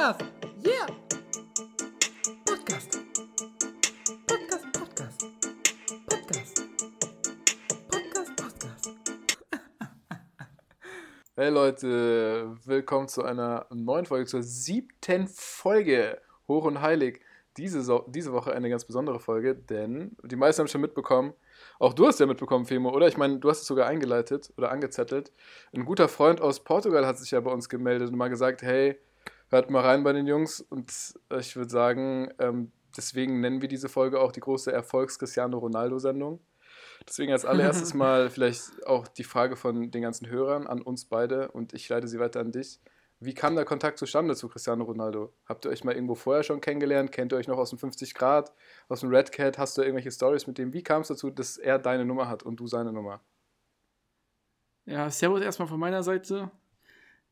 Podcast. Yeah. Podcast. Podcast, Podcast. Podcast. Podcast, Podcast. Hey Leute, willkommen zu einer neuen Folge, zur siebten Folge Hoch und Heilig. Diese, so diese Woche eine ganz besondere Folge, denn die meisten haben schon mitbekommen, auch du hast ja mitbekommen, Femo, oder? Ich meine, du hast es sogar eingeleitet oder angezettelt. Ein guter Freund aus Portugal hat sich ja bei uns gemeldet und mal gesagt, hey, hört mal rein bei den Jungs. Und ich würde sagen, ähm, deswegen nennen wir diese Folge auch die große Erfolgs-Cristiano Ronaldo-Sendung. Deswegen als allererstes mal vielleicht auch die Frage von den ganzen Hörern an uns beide und ich leite sie weiter an dich. Wie kam der Kontakt zustande zu Cristiano Ronaldo? Habt ihr euch mal irgendwo vorher schon kennengelernt? Kennt ihr euch noch aus dem 50 Grad, aus dem Red Cat? Hast du irgendwelche Stories mit dem? Wie kam es dazu, dass er deine Nummer hat und du seine Nummer? Ja, Servus erstmal von meiner Seite.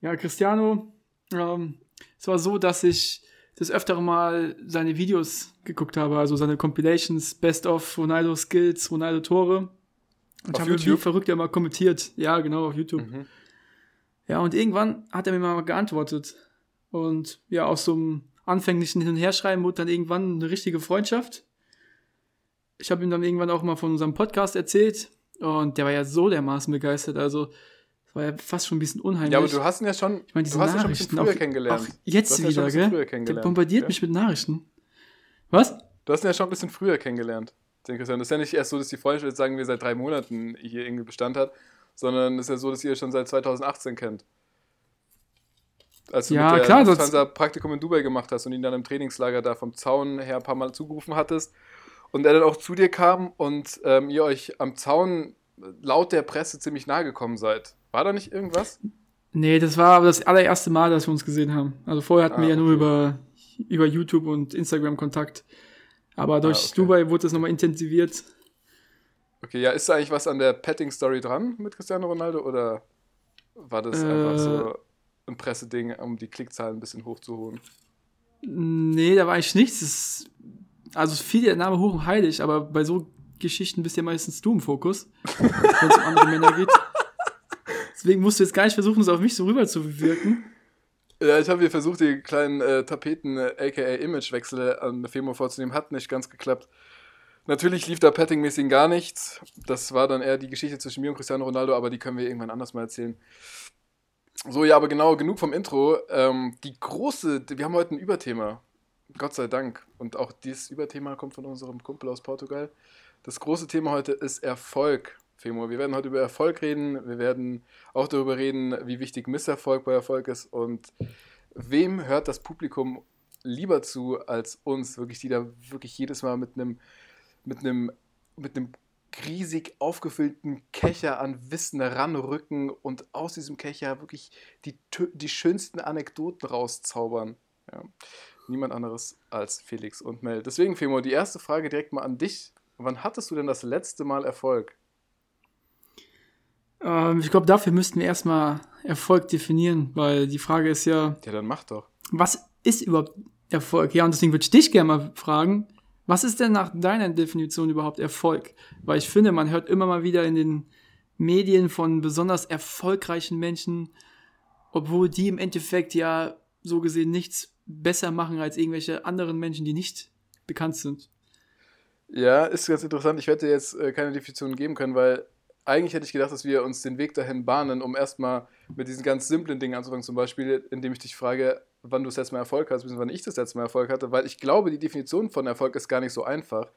Ja, Cristiano, ähm, es war so, dass ich das öftere Mal seine Videos geguckt habe, also seine Compilations, Best of Ronaldo Skills, Ronaldo Tore. Und ich Auf habe wie YouTube? verrückt ja mal kommentiert. Ja, genau, auf YouTube. Mhm. Ja, und irgendwann hat er mir mal geantwortet. Und ja, aus so einem anfänglichen Hin- und Herschreiben wurde dann irgendwann eine richtige Freundschaft. Ich habe ihm dann irgendwann auch mal von unserem Podcast erzählt. Und der war ja so dermaßen begeistert. Also, war ja fast schon ein bisschen unheimlich. Ja, aber du hast ihn ja schon, Ich meine, diese du hast ihn schon ein bisschen Nachrichten, früher auch, kennengelernt. auch Du hast jetzt ihn ja schon ein wieder, bisschen gell? früher Der kennengelernt. bombardiert Ja. mich mit Nachrichten. Was? Du hast ihn ja schon ein bisschen früher kennengelernt, den Christian. Das ist ja nicht erst so, dass die Freundschaft, jetzt sagen wir, seit drei Monaten hier irgendwie Bestand hat, sondern es ist ja so, dass ihr schon seit 2018 kennt. Als du Ja, mit der klar, das- Lufthansa Praktikum in Dubai gemacht hast und ihn dann im Trainingslager da vom Zaun her ein paar Mal zugerufen hattest und er dann auch zu dir kam und ähm, ihr euch am Zaun laut der Presse ziemlich nahe gekommen seid. War da nicht irgendwas? Nee, das war aber das allererste Mal, dass wir uns gesehen haben. Also vorher hatten Ah, wir ja nur okay. über, über YouTube und Instagram Kontakt. Aber durch Ah, okay. Dubai wurde das nochmal intensiviert. Okay, ja, ist da eigentlich was an der Petting-Story dran mit Cristiano Ronaldo oder war das einfach Äh. so ein Presseding, um die Klickzahlen ein bisschen hochzuholen? Nee, da war eigentlich nichts. Das, also es fiel der Name hoch und heilig, aber bei so Geschichten bist ja meistens du im Fokus, wenn es um andere Männer geht. Deswegen musst du jetzt gar nicht versuchen, es auf mich so rüber zu wirken. Ja, ich habe hier versucht, die kleinen äh, Tapeten, äh, aka Imagewechsel an Femo vorzunehmen, hat nicht ganz geklappt. Natürlich lief da Petting-mäßig gar nichts. Das war dann eher die Geschichte zwischen mir und Cristiano Ronaldo, aber die können wir irgendwann anders mal erzählen. So, ja, aber genau, genug vom Intro. Ähm, die große, wir haben heute ein Überthema. Gott sei Dank. Und auch dieses Überthema kommt von unserem Kumpel aus Portugal. Das große Thema heute ist Erfolg, Femo. Wir werden heute über Erfolg reden. Wir werden auch darüber reden, wie wichtig Misserfolg bei Erfolg ist und wem hört das Publikum lieber zu als uns, wirklich, die da wirklich jedes Mal mit einem mit einem mit einem riesig aufgefüllten Kecher an Wissen ranrücken und aus diesem Kecher wirklich die, die schönsten Anekdoten rauszaubern. Ja. Niemand anderes als Felix und Mel. Deswegen, Femo, die erste Frage direkt mal an dich. Wann hattest du denn das letzte Mal Erfolg? Ähm, ich glaube, dafür müssten wir erstmal Erfolg definieren, weil die Frage ist ja, Ja, dann mach doch. was ist überhaupt Erfolg? Ja, und deswegen würde ich dich gerne mal fragen, was ist denn nach deiner Definition überhaupt Erfolg? Weil ich finde, man hört immer mal wieder in den Medien von besonders erfolgreichen Menschen, obwohl die im Endeffekt ja so gesehen nichts besser machen als irgendwelche anderen Menschen, die nicht bekannt sind. Ja, ist ganz interessant. Ich werde jetzt äh, keine Definition geben können, weil eigentlich hätte ich gedacht, dass wir uns den Weg dahin bahnen, um erstmal mit diesen ganz simplen Dingen anzufangen. Zum Beispiel, indem ich dich frage, wann du das letzte Mal Erfolg hast, beziehungsweise wann ich das letzte Mal Erfolg hatte, weil ich glaube, die Definition von Erfolg ist gar nicht so einfach.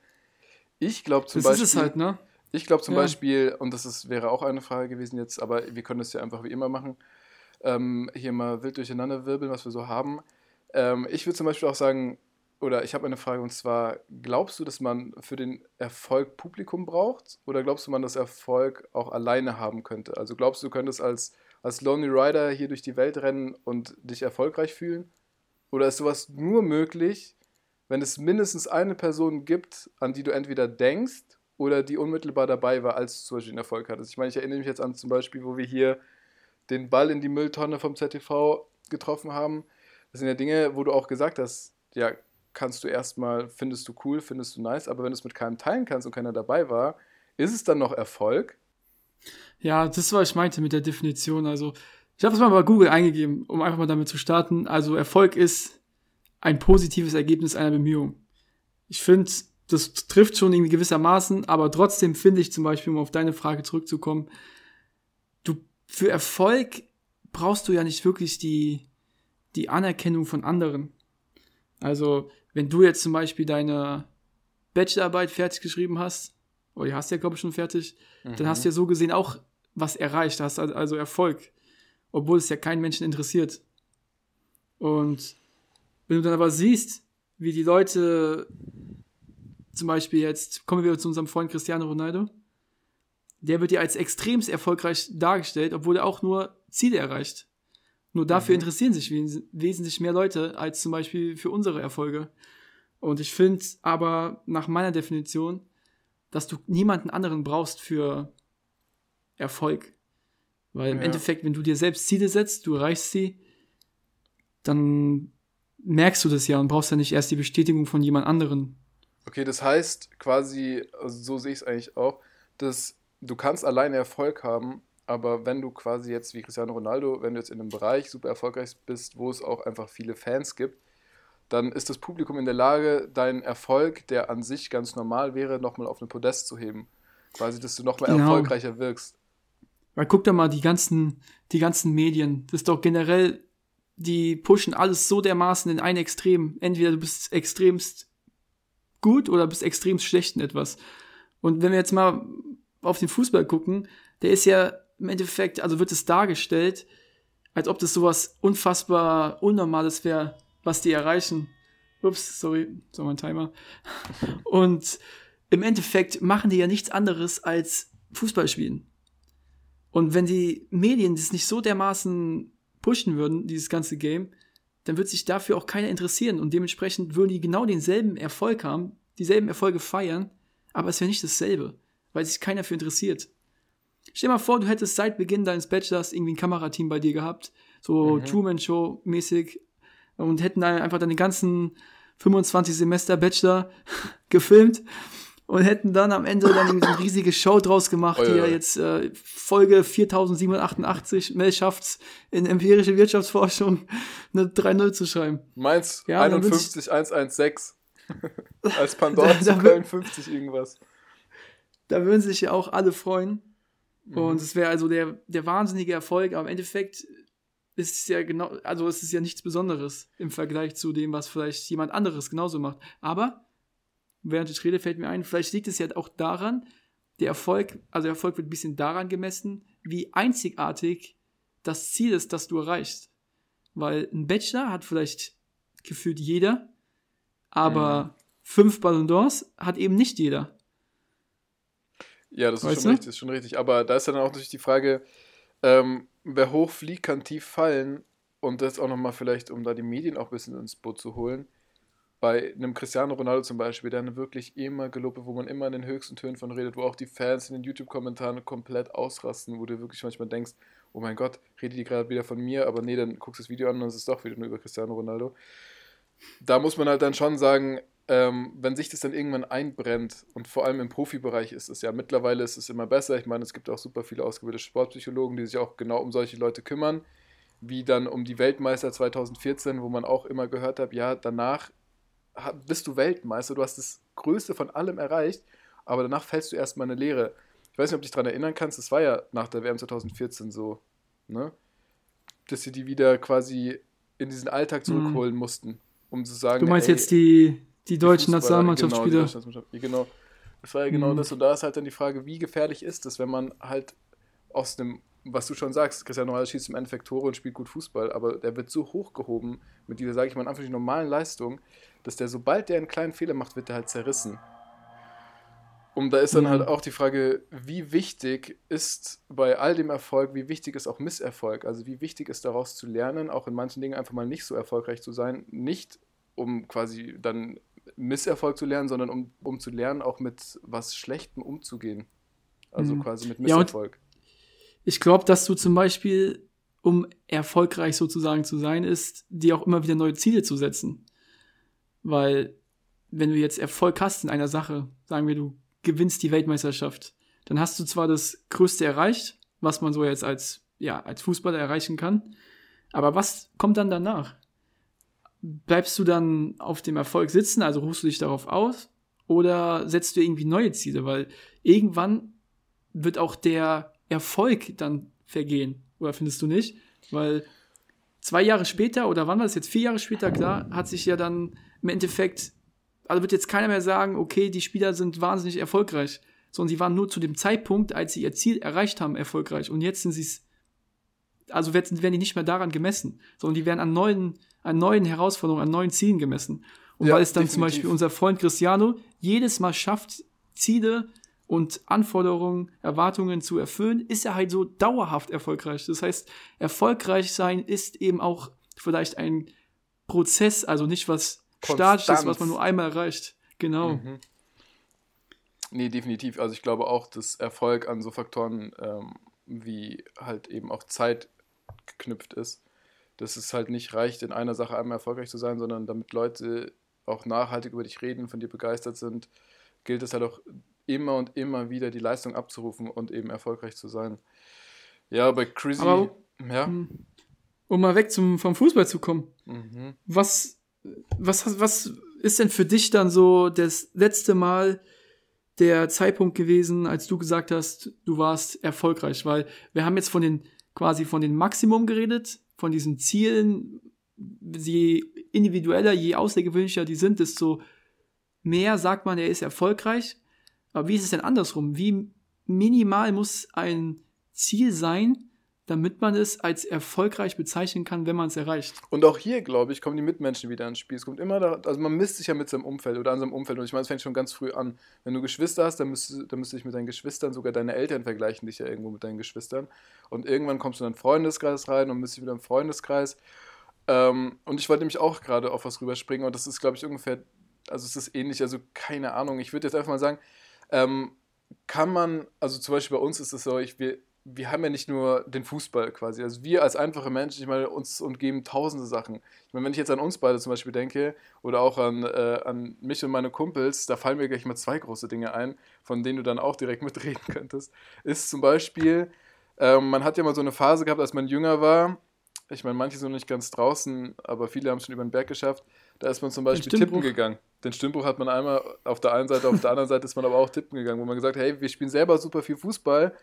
Ich glaube zum das Beispiel. ist es halt, ne? Ich glaube zum Ja. Beispiel, und das ist, wäre auch eine Frage gewesen jetzt, aber wir können es ja einfach wie immer machen, ähm, hier mal wild durcheinander wirbeln, was wir so haben. Ähm, ich würde zum Beispiel auch sagen, oder ich habe eine Frage und zwar, glaubst du, dass man für den Erfolg Publikum braucht oder glaubst du, man das Erfolg auch alleine haben könnte? Also glaubst du, du könntest als, als Lonely Rider hier durch die Welt rennen und dich erfolgreich fühlen? Oder ist sowas nur möglich, wenn es mindestens eine Person gibt, an die du entweder denkst oder die unmittelbar dabei war, als du zum Beispiel einen Erfolg hattest. Ich meine, ich erinnere mich jetzt an zum Beispiel, wo wir hier den Ball in die Mülltonne vom ZTV getroffen haben. Das sind ja Dinge, wo du auch gesagt hast, ja, kannst du erstmal, findest du cool, findest du nice, aber wenn du es mit keinem teilen kannst und keiner dabei war, ist es dann noch Erfolg? Ja, das ist, was ich meinte mit der Definition. Also, Ich habe es mal bei Google eingegeben, um einfach mal damit zu starten. Also Erfolg ist ein positives Ergebnis einer Bemühung. Ich finde, das trifft schon irgendwie gewissermaßen, aber trotzdem finde ich zum Beispiel, um auf deine Frage zurückzukommen, du für Erfolg brauchst du ja nicht wirklich die, die Anerkennung von anderen. Also, wenn du jetzt zum Beispiel deine Bachelorarbeit fertig geschrieben hast, oder die hast du ja, glaube ich, schon fertig, mhm. dann hast du ja so gesehen auch was erreicht, hast also Erfolg, obwohl es ja keinen Menschen interessiert. Und wenn du dann aber siehst, wie die Leute zum Beispiel jetzt, kommen wir zu unserem Freund Cristiano Ronaldo, der wird ja als extremst erfolgreich dargestellt, obwohl er auch nur Ziele erreicht. Nur dafür mhm. interessieren sich wes wesentlich mehr Leute als zum Beispiel für unsere Erfolge. Und ich finde aber nach meiner Definition, dass du niemanden anderen brauchst für Erfolg. Weil im ja. Endeffekt, wenn du dir selbst Ziele setzt, du erreichst sie, dann merkst du das ja und brauchst ja nicht erst die Bestätigung von jemand anderen. Okay, das heißt quasi, also so sehe ich es eigentlich auch, dass du kannst alleine Erfolg haben, aber wenn du quasi jetzt wie Cristiano Ronaldo, wenn du jetzt in einem Bereich super erfolgreich bist, wo es auch einfach viele Fans gibt, dann ist das Publikum in der Lage, deinen Erfolg, der an sich ganz normal wäre, nochmal auf ein Podest zu heben. Quasi, dass du nochmal genau. erfolgreicher wirkst. Weil guck doch mal, die ganzen, die ganzen Medien, das ist doch generell, die pushen alles so dermaßen in ein Extrem. Entweder du bist extremst gut oder bist extremst schlecht in etwas. Und wenn wir jetzt mal auf den Fußball gucken, der ist ja im Endeffekt, also wird es dargestellt, als ob das sowas unfassbar Unnormales wäre, was die erreichen. Ups, sorry, so mein Timer. Und im Endeffekt machen die ja nichts anderes als Fußball spielen. Und wenn die Medien das nicht so dermaßen pushen würden, dieses ganze Game, dann wird sich dafür auch keiner interessieren. Und dementsprechend würden die genau denselben Erfolg haben, dieselben Erfolge feiern, aber es wäre nicht dasselbe, weil sich keiner für interessiert. Stell dir mal vor, du hättest seit Beginn deines Bachelors irgendwie ein Kamerateam bei dir gehabt, so mhm. Truman Show mäßig, und hätten dann einfach deine ganzen 25 Semester Bachelor gefilmt und hätten dann am Ende dann so eine riesige Show draus gemacht, oh, die ja jetzt äh, Folge 4788 Mel schafft's in empirische Wirtschaftsforschung eine 3-0 zu schreiben. Meins ja, 51116 als Pandora zu Köln 50 irgendwas. Da würden sich ja auch alle freuen. Mhm. Und es wäre also der, der wahnsinnige Erfolg, aber im Endeffekt ist es ja genau, also es ist ja nichts Besonderes im Vergleich zu dem, was vielleicht jemand anderes genauso macht. Aber während ich rede, fällt mir ein, vielleicht liegt es ja auch daran, der Erfolg, also der Erfolg wird ein bisschen daran gemessen, wie einzigartig das Ziel ist, das du erreichst. Weil ein Bachelor hat vielleicht gefühlt jeder, aber mhm. fünf Ballon d'Ors hat eben nicht jeder. Ja, das ist schon, richtig, ist schon richtig. Aber da ist dann auch natürlich die Frage, ähm, wer hoch fliegt, kann tief fallen. Und das auch nochmal vielleicht, um da die Medien auch ein bisschen ins Boot zu holen bei einem Cristiano Ronaldo zum Beispiel, der wirklich immer gelobt wo man immer in den höchsten Tönen von redet, wo auch die Fans in den YouTube-Kommentaren komplett ausrasten, wo du wirklich manchmal denkst, oh mein Gott, redet die gerade wieder von mir, aber nee, dann guckst du das Video an und es ist doch wieder nur über Cristiano Ronaldo. Da muss man halt dann schon sagen, ähm, wenn sich das dann irgendwann einbrennt und vor allem im Profibereich ist es ja, mittlerweile ist es immer besser. Ich meine, es gibt auch super viele ausgebildete Sportpsychologen, die sich auch genau um solche Leute kümmern, wie dann um die Weltmeister 2014, wo man auch immer gehört hat, ja, danach bist du Weltmeister, du hast das Größte von allem erreicht, aber danach fällst du erstmal eine Lehre. Ich weiß nicht, ob du dich daran erinnern kannst, das war ja nach der WM 2014 so, ne? Dass sie die wieder quasi in diesen Alltag mhm. zurückholen mhm. mussten, um zu sagen. Du meinst ey, jetzt die, die deutschen Nationalmannschaftsspieler? Genau, genau. Das war ja genau mhm. das. Und da ist halt dann die Frage, wie gefährlich ist es, wenn man halt aus dem was du schon sagst, Cristiano Ronaldo schießt im Endeffekt Tore und spielt gut Fußball, aber der wird so hochgehoben mit dieser, sage ich mal, Anführungszeichen normalen Leistung, dass der, sobald der einen kleinen Fehler macht, wird der halt zerrissen. Und da ist dann mhm. halt auch die Frage, wie wichtig ist bei all dem Erfolg, wie wichtig ist auch Misserfolg? Also wie wichtig ist daraus zu lernen, auch in manchen Dingen einfach mal nicht so erfolgreich zu sein, nicht um quasi dann Misserfolg zu lernen, sondern um, um zu lernen, auch mit was Schlechtem umzugehen. Also mhm. quasi mit Misserfolg. Ja, ich glaube, dass du zum Beispiel, um erfolgreich sozusagen zu sein, ist, dir auch immer wieder neue Ziele zu setzen. Weil, wenn du jetzt Erfolg hast in einer Sache, sagen wir, du gewinnst die Weltmeisterschaft, dann hast du zwar das Größte erreicht, was man so jetzt als ja, als Fußballer erreichen kann. Aber was kommt dann danach? Bleibst du dann auf dem Erfolg sitzen, also ruhst du dich darauf aus? Oder setzt du irgendwie neue Ziele? Weil irgendwann wird auch der Erfolg dann vergehen. Oder findest du nicht? Weil zwei Jahre später, oder wann war das jetzt? Vier Jahre später, klar, hat sich ja dann im Endeffekt, also wird jetzt keiner mehr sagen, okay, die Spieler sind wahnsinnig erfolgreich, sondern sie waren nur zu dem Zeitpunkt, als sie ihr Ziel erreicht haben, erfolgreich. Und jetzt sind sie es, also werden, die nicht mehr daran gemessen, sondern die werden an neuen, an neuen Herausforderungen, an neuen Zielen gemessen. Und Ja, weil es dann zum definitiv. Beispiel unser Freund Cristiano jedes Mal schafft, Ziele und Anforderungen, Erwartungen zu erfüllen, ist er halt so dauerhaft erfolgreich. Das heißt, erfolgreich sein ist eben auch vielleicht ein Prozess, also nicht was Statisches, Konstanz. was man nur einmal erreicht. Genau. Mhm. Nee, definitiv. Also ich glaube auch, dass Erfolg an so Faktoren ähm, wie halt eben auch Zeit geknüpft ist. Dass es halt nicht reicht, in einer Sache einmal erfolgreich zu sein, sondern damit Leute auch nachhaltig über dich reden, von dir begeistert sind, gilt es halt auch immer und immer wieder die Leistung abzurufen und eben erfolgreich zu sein. Ja, bei Chrissy. Aber- ja. Um mal weg zum, vom Fußball zu kommen. Mhm. Was, was, was ist denn für dich dann so das letzte Mal der Zeitpunkt gewesen, als du gesagt hast, du warst erfolgreich? Weil wir haben jetzt von den quasi von den Maximum geredet, von diesen Zielen. Je individueller, je außergewöhnlicher die sind, desto mehr sagt man, er ist erfolgreich. Aber wie ist es denn andersrum? Wie minimal muss ein Ziel sein, damit man es als erfolgreich bezeichnen kann, wenn man es erreicht? Und auch hier, glaube ich, kommen die Mitmenschen wieder ins Spiel. Es kommt immer da, also man misst sich ja mit seinem Umfeld oder an seinem Umfeld. Und ich meine, es fängt schon ganz früh an. Wenn du Geschwister hast, dann müsst, dann müsst du dich mit deinen Geschwistern, sogar deine Eltern vergleichen dich ja irgendwo mit deinen Geschwistern. Und irgendwann kommst du in einen Freundeskreis rein und misst dich wieder im Freundeskreis. Ähm, und ich wollte nämlich auch gerade auf was rüberspringen und das ist, glaube ich, ungefähr, also es ist ähnlich, also keine Ahnung. Ich würde jetzt einfach mal sagen, ähm, kann man, also zum Beispiel bei uns ist es so, ich, wir, wir haben ja nicht nur den Fußball quasi. Also wir als einfache Menschen, ich meine, uns umgeben tausende Sachen. Ich meine, wenn ich jetzt an uns beide zum Beispiel denke oder auch an, äh, an mich und meine Kumpels, da fallen mir gleich mal zwei große Dinge ein, von denen du dann auch direkt mitreden könntest. Ist zum Beispiel, ähm, man hat ja mal so eine Phase gehabt, als man jünger war. Ich meine, manche sind noch nicht ganz draußen, aber viele haben es schon über den Berg geschafft. Da ist man zum Beispiel tippen gegangen. Den Stimmbruch hat man einmal auf der einen Seite, auf der anderen Seite ist man aber auch tippen gegangen, wo man gesagt hat, hey, wir spielen selber super viel Fußball,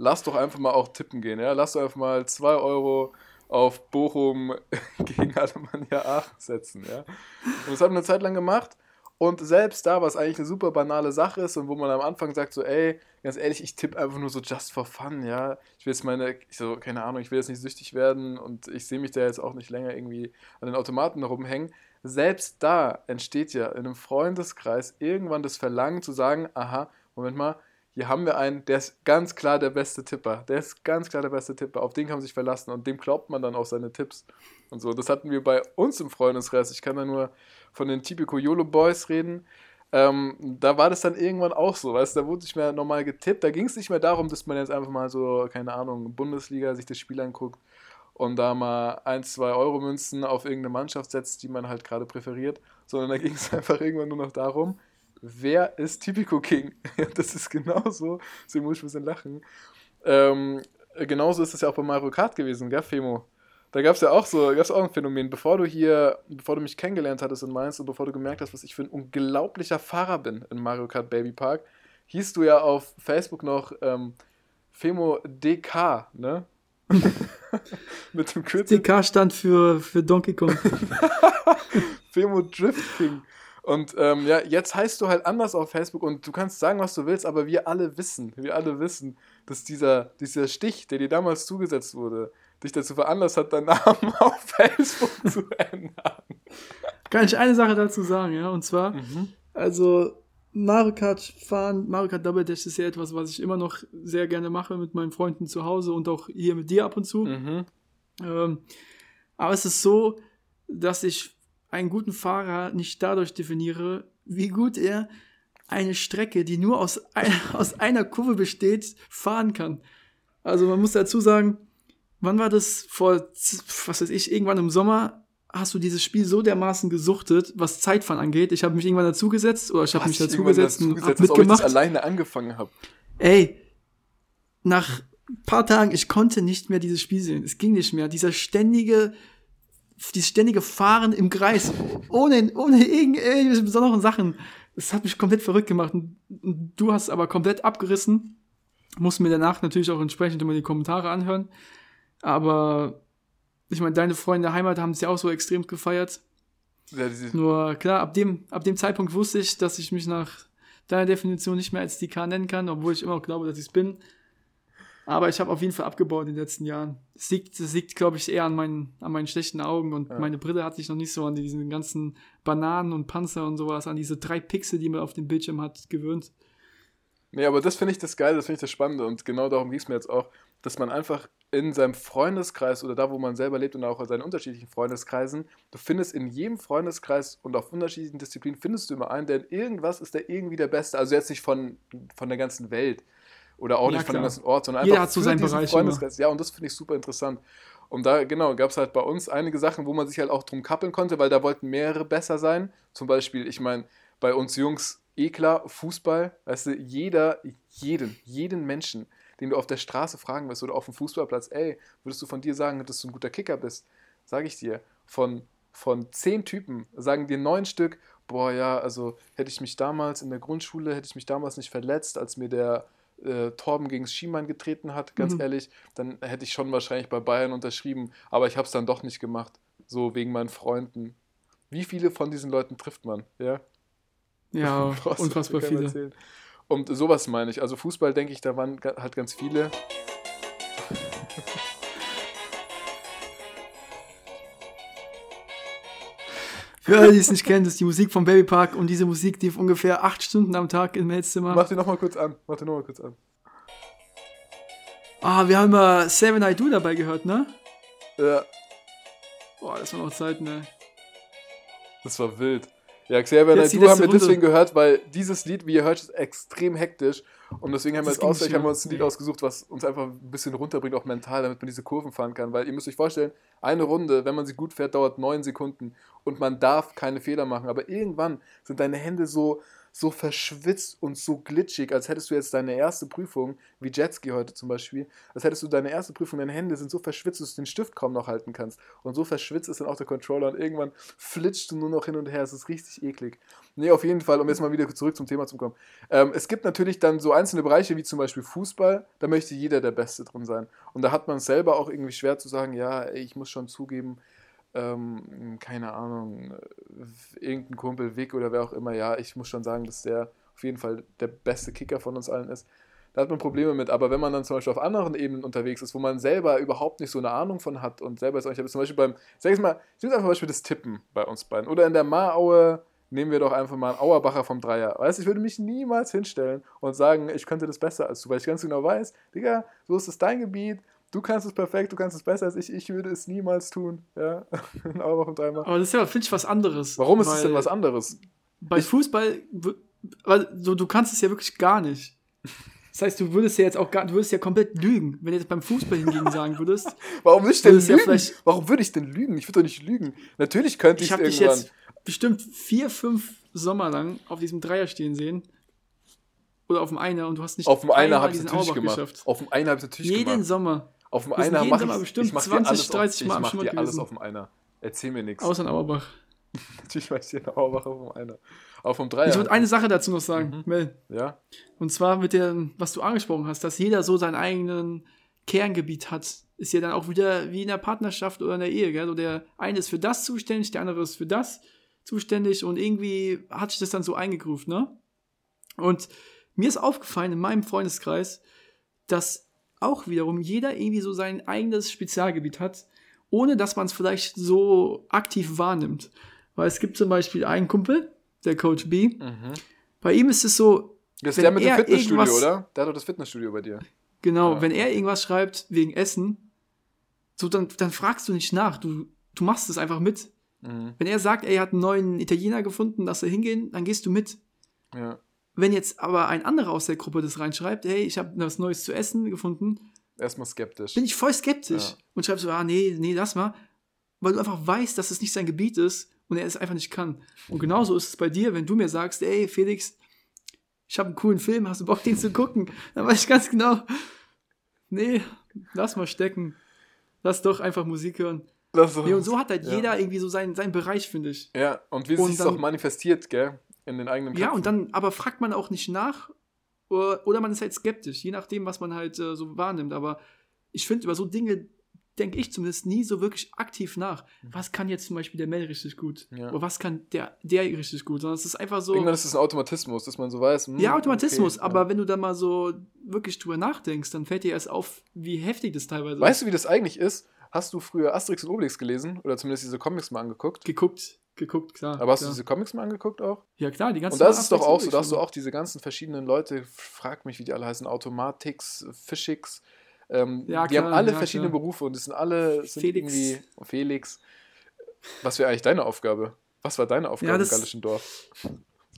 lass doch einfach mal auch tippen gehen, ja? Lass doch einfach mal 2 Euro auf Bochum gegen Alemannia Aachen setzen, ja? Und das hat man eine Zeit lang gemacht und selbst da, was eigentlich eine super banale Sache ist und wo man am Anfang sagt so, ey, ganz ehrlich, ich tippe einfach nur so just for fun, ja? Ich will jetzt meine, ich so, keine Ahnung, ich will jetzt nicht süchtig werden und ich sehe mich da jetzt auch nicht länger irgendwie an den Automaten rumhängen. Selbst da entsteht ja in einem Freundeskreis irgendwann das Verlangen zu sagen, aha, Moment mal, hier haben wir einen, der ist ganz klar der beste Tipper. Der ist ganz klar der beste Tipper. Auf den kann man sich verlassen und dem glaubt man dann auch seine Tipps und so. Das hatten wir bei uns im Freundeskreis. Ich kann da nur von den Typico YOLO Boys reden. Ähm, da war das dann irgendwann auch so, weißt da wurde nicht mehr normal getippt. Da ging es nicht mehr darum, dass man jetzt einfach mal so, keine Ahnung, Bundesliga sich das Spiel anguckt und da mal 1, 2 Euro Münzen auf irgendeine Mannschaft setzt, die man halt gerade präferiert, sondern da ging es einfach irgendwann nur noch darum, wer ist Typico King? das ist genauso, deswegen muss ich ein bisschen lachen. Ähm, genauso ist es ja auch bei Mario Kart gewesen, gell, Femo? Da gab es ja auch so, gab's auch ein Phänomen. Bevor du hier, bevor du mich kennengelernt hattest in Mainz und bevor du gemerkt hast, was ich für ein unglaublicher Fahrer bin in Mario Kart Baby Park, hieß du ja auf Facebook noch ähm, Femo DK, ne? Mit dem Kürzel DK stand für, für Donkey Kong. Femo Drift King. Und ähm, ja, jetzt heißt du halt anders auf Facebook und du kannst sagen, was du willst, aber wir alle wissen, wir alle wissen, dass dieser, dieser Stich, der dir damals zugesetzt wurde, dich dazu veranlasst hat, deinen Namen auf Facebook zu ändern. Kann ich eine Sache dazu sagen, ja, und zwar, Mhm. also Mario Kart fahren, Mario Kart Double Dash ist ja etwas, was ich immer noch sehr gerne mache mit meinen Freunden zu Hause und auch hier mit dir ab und zu. Mhm. Ähm, aber es ist so, dass ich einen guten Fahrer nicht dadurch definiere, wie gut er eine Strecke, die nur aus, ein, aus einer Kurve besteht, fahren kann. Also man muss dazu sagen, wann war das vor, was weiß ich, irgendwann im Sommer hast du dieses Spiel so dermaßen gesuchtet, was Zeitfahren angeht. Ich habe mich irgendwann dazugesetzt oder ich habe mich dazugesetzt irgendwann und hab ob ich das mitgemacht. alleine angefangen habe. Ey, nach paar Tagen, ich konnte nicht mehr dieses Spiel sehen. Es ging nicht mehr. Dieser ständige, dieses ständige Fahren im Kreis, ohne, ohne irgendwelche besonderen Sachen. Das hat mich komplett verrückt gemacht. Und du hast aber komplett abgerissen. Musst mir danach natürlich auch entsprechend immer die Kommentare anhören. Aber ich meine, deine Freunde der Heimat haben es ja auch so extrem gefeiert. Ja, Nur klar, ab dem, ab dem Zeitpunkt wusste ich, dass ich mich nach deiner Definition nicht mehr als die K nennen kann, obwohl ich immer noch glaube, dass ich es bin. Aber ich habe auf jeden Fall abgebaut in den letzten Jahren. Das liegt, das liegt glaube ich, eher an meinen, an meinen schlechten Augen und Ja. meine Brille hatte ich noch nicht so an diesen ganzen Bananen und Panzer und sowas, an diese drei Pixel, die man auf dem Bildschirm hat, gewöhnt. Nee, aber das finde ich das Geile, das finde ich das Spannende und genau darum ging es mir jetzt auch, dass man einfach in seinem Freundeskreis oder da, wo man selber lebt und auch in seinen unterschiedlichen Freundeskreisen, du findest in jedem Freundeskreis und auf unterschiedlichen Disziplinen findest du immer einen, der in irgendwas ist der irgendwie der Beste. Also jetzt nicht von, von der ganzen Welt oder auch Ja, nicht von dem ganzen Ort, sondern Jeder einfach hat so für seinen Bereich Freundeskreis. Ja, und das finde ich super interessant. Und da, genau, gab es halt bei uns einige Sachen, wo man sich halt auch drum kappeln konnte, weil da wollten mehrere besser sein. Zum Beispiel, ich meine, bei uns Jungs, eh klar, Fußball, weißt du, jeder, jeden, jeden Menschen, den du auf der Straße fragen wirst oder auf dem Fußballplatz, ey, würdest du von dir sagen, dass du ein guter Kicker bist? Sage ich dir, von, von zehn Typen sagen dir neun Stück, boah, ja, also hätte ich mich damals in der Grundschule, hätte ich mich damals nicht verletzt, als mir der äh, Torben gegen Schiemann getreten hat, ganz Mhm. ehrlich, dann hätte ich schon wahrscheinlich bei Bayern unterschrieben, aber ich habe es dann doch nicht gemacht, so wegen meinen Freunden. Wie viele von diesen Leuten trifft man? Ja, Ja, unfassbar viele. erzählen. Und sowas meine ich. Also Fußball, denke ich, da waren halt ganz viele. Für alle, die es nicht kennen, das ist die Musik vom Babypark und diese Musik lief ungefähr acht Stunden am Tag im Melzzimmer. Mach die nochmal kurz an. Mach die nochmal kurz an. Ah, wir haben mal Seven I Do dabei gehört, ne? Ja, Boah, das waren noch Zeiten, ne? das war wild. Ja, Xavier Naidoo haben wir deswegen Runde. gehört, weil dieses Lied, wie ihr hört, ist extrem hektisch. Und deswegen haben wir jetzt ausgleich haben wir uns ein Lied ausgesucht, was uns einfach ein bisschen runterbringt, auch mental, damit man diese Kurven fahren kann. Weil ihr müsst euch vorstellen, eine Runde, wenn man sie gut fährt, dauert neun Sekunden und man darf keine Fehler machen. Aber irgendwann sind deine Hände so, so verschwitzt und so glitschig, als hättest du jetzt deine erste Prüfung, wie Jetski heute zum Beispiel, als hättest du deine erste Prüfung, deine Hände sind so verschwitzt, dass du den Stift kaum noch halten kannst. Und so verschwitzt ist dann auch der Controller und irgendwann flitscht du nur noch hin und her. Es ist richtig eklig. Nee, auf jeden Fall, um jetzt mal wieder zurück zum Thema zu kommen. Ähm, es gibt natürlich dann so einzelne Bereiche, wie zum Beispiel Fußball, da möchte jeder der Beste drin sein. Und da hat man selber auch irgendwie schwer zu sagen, ja, ich muss schon zugeben, ähm, keine Ahnung, äh, irgendein Kumpel, Vic oder wer auch immer, ja, ich muss schon sagen, dass der auf jeden Fall der beste Kicker von uns allen ist. Da hat man Probleme mit. Aber wenn man dann zum Beispiel auf anderen Ebenen unterwegs ist, wo man selber überhaupt nicht so eine Ahnung von hat und selber ist auch nicht, zum Beispiel beim, sag ich mal, ich nehme einfach Beispiel das Tippen bei uns beiden. Oder in der Maraue nehmen wir doch einfach mal einen Auerbacher vom Dreier. Weißt du, ich würde mich niemals hinstellen und sagen, ich könnte das besser als du, weil ich ganz genau weiß, Digga, so ist es dein Gebiet, du kannst es perfekt, du kannst es besser als ich, ich würde es niemals tun. Ja, ein Auerbach vom Dreier. Aber das ist ja, finde ich, was anderes. Warum ist es denn was anderes? Bei Fußball, w- weil du, du kannst es ja wirklich gar nicht. Das heißt, du würdest ja jetzt auch gar, du würdest ja komplett lügen, wenn du jetzt beim Fußball hingegen sagen würdest. Warum würde ich denn ja lügen? vielleicht- Warum würde ich denn lügen? Ich würde doch nicht lügen. Natürlich könnte ich Ich es habe dich irgendwann. jetzt bestimmt vier, fünf Sommer lang auf diesem Dreier stehen sehen. Oder auf dem Einer und du hast nicht Auf dem Einer habe ich es natürlich gemacht. Auf dem Einer habe ich es natürlich Jeden gemacht. Sommer. Auf dem sind Einer mache ich bestimmt ich mach dir 20, alles 30 auf, Mal Ich mache dir alles auf dem Einer. Erzähl mir nichts. Außer in Auerbach. Natürlich mache ich dir eine Auerbach auf dem Einer. Auf dem Dreier. Ich würde eine Sache dazu noch sagen, Mhm. Mel. ja? Und zwar mit dem, was du angesprochen hast, dass jeder so sein eigenen Kerngebiet hat. Ist ja dann auch wieder wie in der Partnerschaft oder in der Ehe, gell? So der eine ist für das zuständig, der andere ist für das zuständig und irgendwie hat sich das dann so eingegruft, ne? Und mir ist aufgefallen in meinem Freundeskreis, dass auch wiederum jeder irgendwie so sein eigenes Spezialgebiet hat, ohne dass man es vielleicht so aktiv wahrnimmt. Weil es gibt zum Beispiel einen Kumpel, der Coach B. Mhm. Bei ihm ist es so, Das ist der mit dem Fitnessstudio, oder? Der hat doch das Fitnessstudio bei dir. Genau, Ja. wenn er irgendwas schreibt wegen Essen, so dann, dann fragst du nicht nach, du, du machst es einfach mit. Mhm. Wenn er sagt, er hat einen neuen Italiener gefunden, lass er hingehen, dann gehst du mit. Ja. Wenn jetzt aber ein anderer aus der Gruppe das reinschreibt, hey, ich habe was Neues zu essen gefunden, Erstmal skeptisch. bin ich voll skeptisch Ja. und schreibst so, ah, nee, nee, lass mal, weil du einfach weißt, dass es nicht sein Gebiet ist und er es einfach nicht kann. Und genauso ist es bei dir, wenn du mir sagst, ey, Felix, ich habe einen coolen Film, hast du Bock, den zu gucken? Dann weiß ich ganz genau, Nee, lass mal stecken. Lass doch einfach Musik hören. Nee, und so hat halt Ja. jeder irgendwie so seinen, seinen Bereich, finde ich. Ja, und wie sich es dann- auch manifestiert, gell? In den eigenen Ja, Köpfen. und dann, aber fragt man auch nicht nach oder, oder man ist halt skeptisch, je nachdem, was man halt äh, so wahrnimmt. Aber ich finde, über so Dinge denke ich zumindest nie so wirklich aktiv nach. Was kann jetzt zum Beispiel der Mel richtig gut? Mhm. Ja. Oder was kann der, der richtig gut? Sondern es ist einfach so. Irgendwann ist es ein Automatismus, dass man so weiß. hm, Ja, Automatismus, okay, aber ja. wenn du dann mal so wirklich drüber nachdenkst, dann fällt dir erst auf, wie heftig das teilweise Weißt du, wie das eigentlich ist? Hast du früher Asterix und Obelix gelesen? Oder zumindest diese Comics mal angeguckt? geguckt, geguckt, klar. Aber hast du klar. diese Comics mal angeguckt auch? Ja, klar, die ganzen Und das ist doch auch so, da hast du auch diese ganzen verschiedenen Leute, frag mich, wie die alle heißen, Automatix, Fischix, ähm, Ja, die klar, haben alle ja, verschiedene klar. Berufe und das sind alle sind Felix. irgendwie Felix. Was wäre eigentlich deine Aufgabe? Was war deine Aufgabe Ja, im das- gallischen Dorf?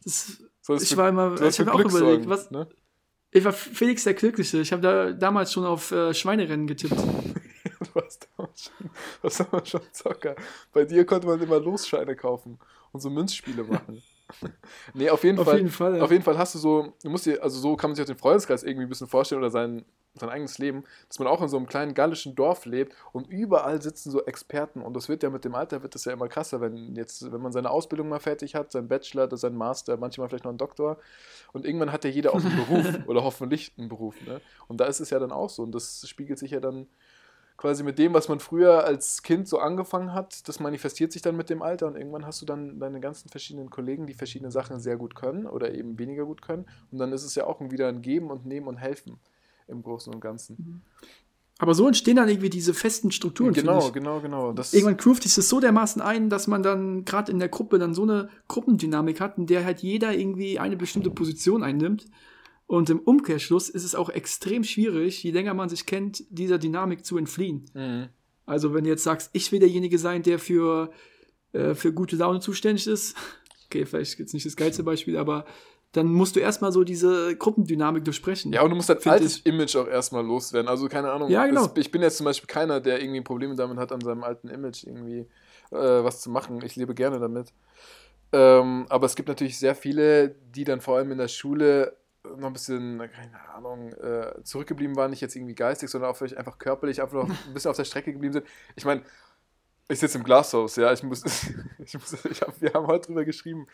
Das, Sollst ich du- war immer, du hast ich habe für auch Glück überlegt, sorgen, was, ne? ich war Felix der Glückliche. Ich habe da damals schon auf äh, Schweinerennen getippt. Du warst damals schon, warst damals schon Zocker. Bei dir konnte man immer Losscheine kaufen und so Münzspiele machen. nee, auf jeden Auf Fall. jeden Fall. ja. Auf jeden Fall hast du so, du musst dir, also so kann man sich auch den Freundeskreis irgendwie ein bisschen vorstellen oder sein, sein eigenes Leben, dass man auch in so einem kleinen gallischen Dorf lebt und überall sitzen so Experten und das wird ja mit dem Alter wird das ja immer krasser, wenn jetzt, wenn man seine Ausbildung mal fertig hat, sein Bachelor, das sein Master, manchmal vielleicht noch einen Doktor und irgendwann hat ja jeder auch einen Beruf oder hoffentlich einen Beruf, ne? Und da ist es ja dann auch so und das spiegelt sich ja dann quasi mit dem, was man früher als Kind so angefangen hat, das manifestiert sich dann mit dem Alter und irgendwann hast du dann deine ganzen verschiedenen Kollegen, die verschiedene Sachen sehr gut können oder eben weniger gut können und dann ist es ja auch wieder ein Geben und Nehmen und Helfen im Großen und Ganzen. Aber so entstehen dann irgendwie diese festen Strukturen. Genau, genau, genau. Das, Irgendwann groovt sich das so dermaßen ein, dass man dann gerade in der Gruppe dann so eine Gruppendynamik hat, in der halt jeder irgendwie eine bestimmte Position einnimmt. Und im Umkehrschluss ist es auch extrem schwierig, je länger man sich kennt, dieser Dynamik zu entfliehen. Mhm. Also wenn du jetzt sagst, ich will derjenige sein, der für, äh, für gute Laune zuständig ist, okay, vielleicht jetzt nicht das geilste Beispiel, aber dann musst du erstmal so diese Gruppendynamik durchbrechen. Ja, und du musst dein altes ich. Image auch erstmal loswerden. Also keine Ahnung. Ja, genau. ich bin jetzt zum Beispiel keiner, der irgendwie Probleme damit hat, an seinem alten Image irgendwie äh, was zu machen. Ich lebe gerne damit. Ähm, aber es gibt natürlich sehr viele, die dann vor allem in der Schule noch ein bisschen, keine Ahnung, äh, zurückgeblieben waren, nicht jetzt irgendwie geistig, sondern auch vielleicht einfach körperlich, einfach noch ein bisschen auf der Strecke geblieben sind. Ich meine, ich sitze im Glashaus, ja, ich muss, ich muss ich hab, wir haben heute drüber geschrieben.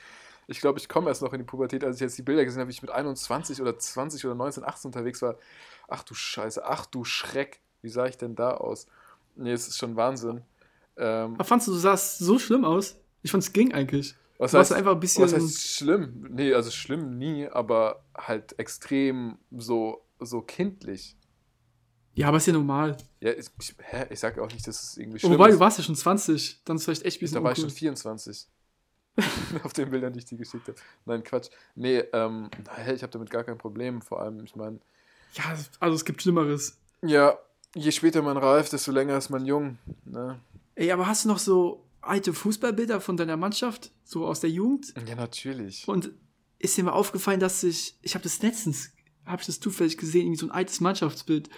Ich glaube, ich komme erst noch in die Pubertät, als ich jetzt die Bilder gesehen habe, wie ich mit 21 oder 20 oder 19, 18 unterwegs war. Ach du Scheiße, ach du Schreck, wie sah ich denn da aus? Nee, es ist schon Wahnsinn. Ähm, Aber fandst du, du sahst so schlimm aus? Ich fand es ging eigentlich. Was, warst heißt, einfach ein bisschen. was heißt schlimm? Nee, also schlimm nie, aber halt extrem so, so kindlich. Ja, aber ist ja normal. Ja, ich, ich, hä? ich sage auch nicht, dass es irgendwie schlimm Wobei, ist. du warst ja schon 20, dann ist vielleicht echt ein bisschen Da war ich schon uncool. 24. Auf den Bildern, die ich dir geschickt habe. Nein, Quatsch. Nee, ähm, ich habe damit gar kein Problem. Vor allem, ich meine, Ja, also es gibt Schlimmeres. ja, je später man reift, desto länger ist man jung. Ne? Ey, aber hast du noch so alte Fußballbilder von deiner Mannschaft, so aus der Jugend? Ja, natürlich. Und ist dir mal aufgefallen, dass sich, ich habe das letztens, habe ich das zufällig gesehen, irgendwie so ein altes Mannschaftsbild.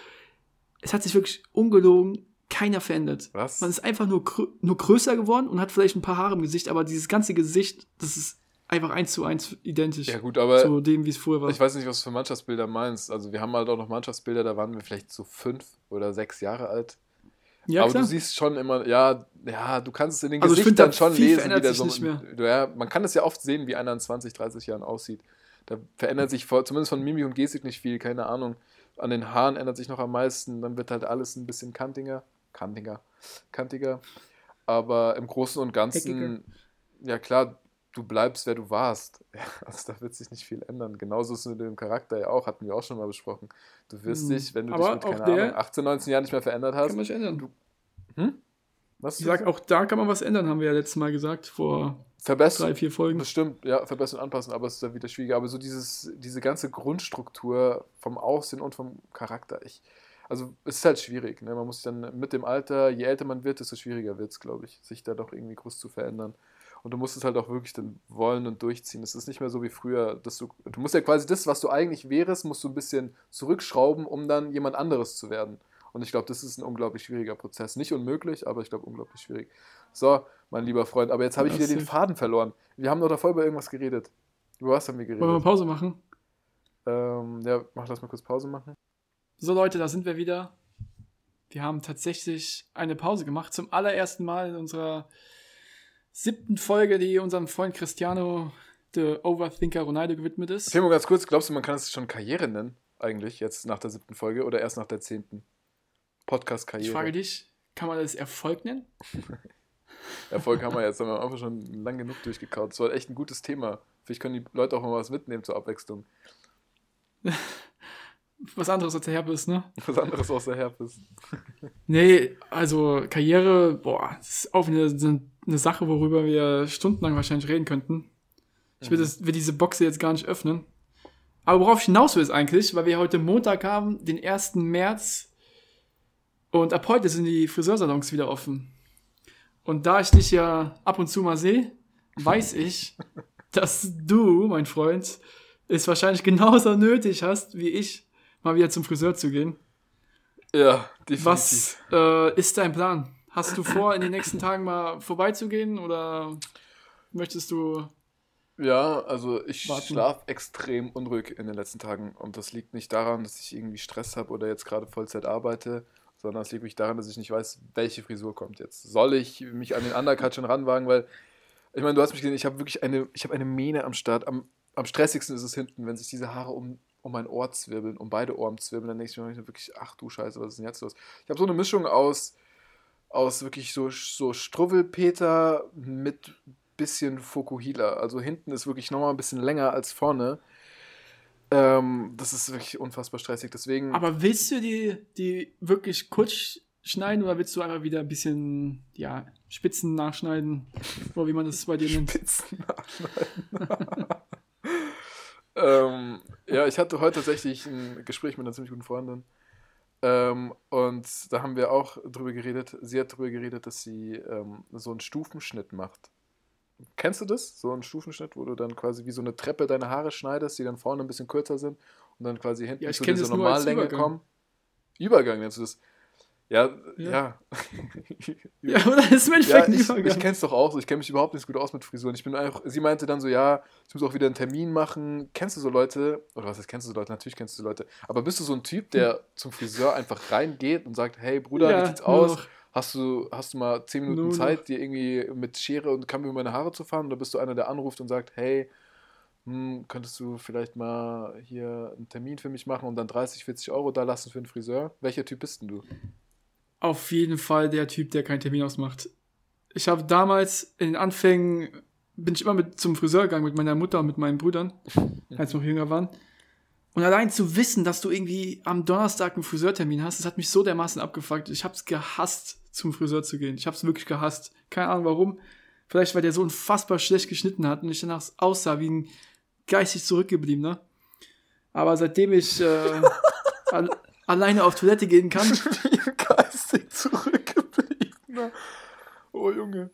Es hat sich wirklich ungelogen keiner verändert. Was? Man ist einfach nur, grö nur größer geworden und hat vielleicht ein paar Haare im Gesicht, aber dieses ganze Gesicht, das ist einfach eins zu eins identisch Ja, gut, aber zu dem, wie es früher war. ich weiß nicht, was du für Mannschaftsbilder meinst. Also, wir haben halt auch noch Mannschaftsbilder, da waren wir vielleicht so fünf oder sechs Jahre alt. Ja, aber klar. du siehst schon immer, ja, ja, du kannst es in den Also ich Gesichtern find, schon lesen, wie der sich so. nicht mehr. Du, ja, man kann es ja oft sehen, wie einer in 20, 30 Jahren aussieht. Da verändert sich vor, zumindest von Mimik und Gestik nicht viel, keine Ahnung. An den Haaren ändert sich noch am meisten, dann wird halt alles ein bisschen kantiger. Kantiger. Kantiger. Aber im Großen und Ganzen, Eckiger. ja klar, du bleibst, wer du warst. Ja, also da wird sich nicht viel ändern. Genauso ist es mit dem Charakter ja auch, hatten wir auch schon mal besprochen. Du wirst Mhm. dich, wenn du Aber dich mit, keine Ahnung, 18, 19 Jahren nicht mehr verändert hast, kann man sich ändern. was Ich sag, auch da kann man was ändern, haben wir ja letztes Mal gesagt, vor verbessern. drei, vier Folgen. Bestimmt, ja, verbessern und anpassen, aber es ist dann wieder schwieriger. Aber so dieses, diese ganze Grundstruktur vom Aussehen und vom Charakter, ich, also es ist halt schwierig. Ne? Man muss sich dann mit dem Alter, je älter man wird, desto schwieriger wird es, glaube ich, sich da doch irgendwie groß zu verändern. Und du musst es halt auch wirklich dann wollen und durchziehen. Es ist nicht mehr so wie früher, dass du, du musst ja quasi das, was du eigentlich wärst, musst du ein bisschen zurückschrauben, um dann jemand anderes zu werden. Und ich glaube, das ist ein unglaublich schwieriger Prozess. Nicht unmöglich, aber ich glaube unglaublich schwierig. So, mein lieber Freund, aber jetzt habe ich wieder den. Faden verloren. Wir haben doch davor über irgendwas geredet. Über was haben wir Wollen wir geredet? Pause machen? Ähm, ja, mach, lass mal kurz Pause machen. So Leute, da sind wir wieder. Wir haben tatsächlich eine Pause gemacht. Zum allerersten Mal in unserer siebten Folge, die unserem Freund Cristiano, der Overthinker Ronaldo, gewidmet ist. Timo, ganz kurz, glaubst du, man kann es schon Karriere nennen, eigentlich, jetzt nach der siebten Folge oder erst nach der zehnten? Podcast-Karriere. Ich frage dich, kann man das Erfolg nennen? Erfolg haben wir jetzt, haben wir einfach schon lang genug durchgekaut. Das war echt ein gutes Thema. Vielleicht können die Leute auch mal was mitnehmen zur Abwechslung. Was anderes als der Herpes, ne? Was anderes außer Herpes. Nee, also Karriere, boah, das ist auch eine, eine Sache, worüber wir stundenlang wahrscheinlich reden könnten. Ich will, das, will diese Boxe jetzt gar nicht öffnen. Aber worauf ich hinaus will, ist eigentlich, weil wir heute Montag haben, den 1. März. Und ab heute sind die Friseursalons wieder offen. Und da ich dich ja ab und zu mal sehe, weiß ich, dass du, mein Freund, es wahrscheinlich genauso nötig hast, wie ich, mal wieder zum Friseur zu gehen. Ja, definitiv. Was äh, ist dein Plan? Hast du vor, in den nächsten Tagen mal vorbeizugehen oder möchtest du. Ja, also ich schlafe extrem unruhig in den letzten Tagen. Und das liegt nicht daran, dass ich irgendwie Stress habe oder jetzt gerade Vollzeit arbeite, sondern es liegt wirklich daran, dass ich nicht weiß, welche Frisur kommt jetzt. Soll ich mich an den Undercut schon ranwagen, weil ich meine, du hast mich gesehen, ich habe wirklich eine, ich habe eine Mähne am Start. Am, am stressigsten ist es hinten, wenn sich diese Haare um, um mein Ohr zwirbeln, um beide Ohren zwirbeln, dann denke ich mir wirklich, ach du Scheiße, was ist denn jetzt los? Ich habe so eine Mischung aus, aus wirklich so, so Struwwelpeter mit bisschen Fokuhila. Also hinten ist wirklich nochmal ein bisschen länger als vorne. Ähm, das ist wirklich unfassbar stressig. Deswegen. Aber willst du die, die wirklich kurz schneiden oder willst du einfach wieder ein bisschen, ja, Spitzen nachschneiden? Oder wie man das bei dir nennt? Spitzen nachschneiden. ähm, ja, ich hatte heute tatsächlich ein Gespräch mit einer ziemlich guten Freundin. Ähm, und da haben wir auch drüber geredet. Sie hat drüber geredet, dass sie ähm, so einen Stufenschnitt macht. Kennst du das? So einen Stufenschnitt, wo du dann quasi wie so eine Treppe deine Haare schneidest, die dann vorne ein bisschen kürzer sind und dann quasi hinten Ja, ich zu dieser Normallänge kommen. Übergang nennst du das? Ja, Ja. ja. Ja, oder das ist im Ja, ich, ich kenn's doch auch so. Ich kenne mich überhaupt nicht gut aus mit Frisuren. Ich bin einfach, sie meinte dann so, ja, ich muss auch wieder einen Termin machen. Kennst du so Leute? Oder was heißt, kennst du so Leute? Natürlich kennst du so Leute. Aber bist du so ein Typ, der zum Friseur einfach reingeht und sagt, hey Bruder, Ja, wie sieht's aus? noch. Hast du, hast du mal 10 Minuten Nur Zeit, dir irgendwie mit Schere und Kamm über meine Haare zu fahren? Oder bist du einer, der anruft und sagt, hey, hm, könntest du vielleicht mal hier einen Termin für mich machen und dann 30, 40 Euro da lassen für einen Friseur? Welcher Typ bist denn du? Auf jeden Fall der Typ, der keinen Termin ausmacht. Ich habe damals in den Anfängen, bin ich immer mit zum Friseur gegangen mit meiner Mutter und mit meinen Brüdern, als wir noch jünger waren. Und allein zu wissen, dass du irgendwie am Donnerstag einen Friseurtermin hast, das hat mich so dermaßen abgefuckt. Ich habe es gehasst, zum Friseur zu gehen. Ich habe es wirklich gehasst. Keine Ahnung warum. Vielleicht, weil der so unfassbar schlecht geschnitten hat und ich danach aussah wie ein geistig zurückgebliebener. Aber seitdem ich äh, alleine auf Toilette gehen kann, geistig zurückgebliebener. Oh Junge.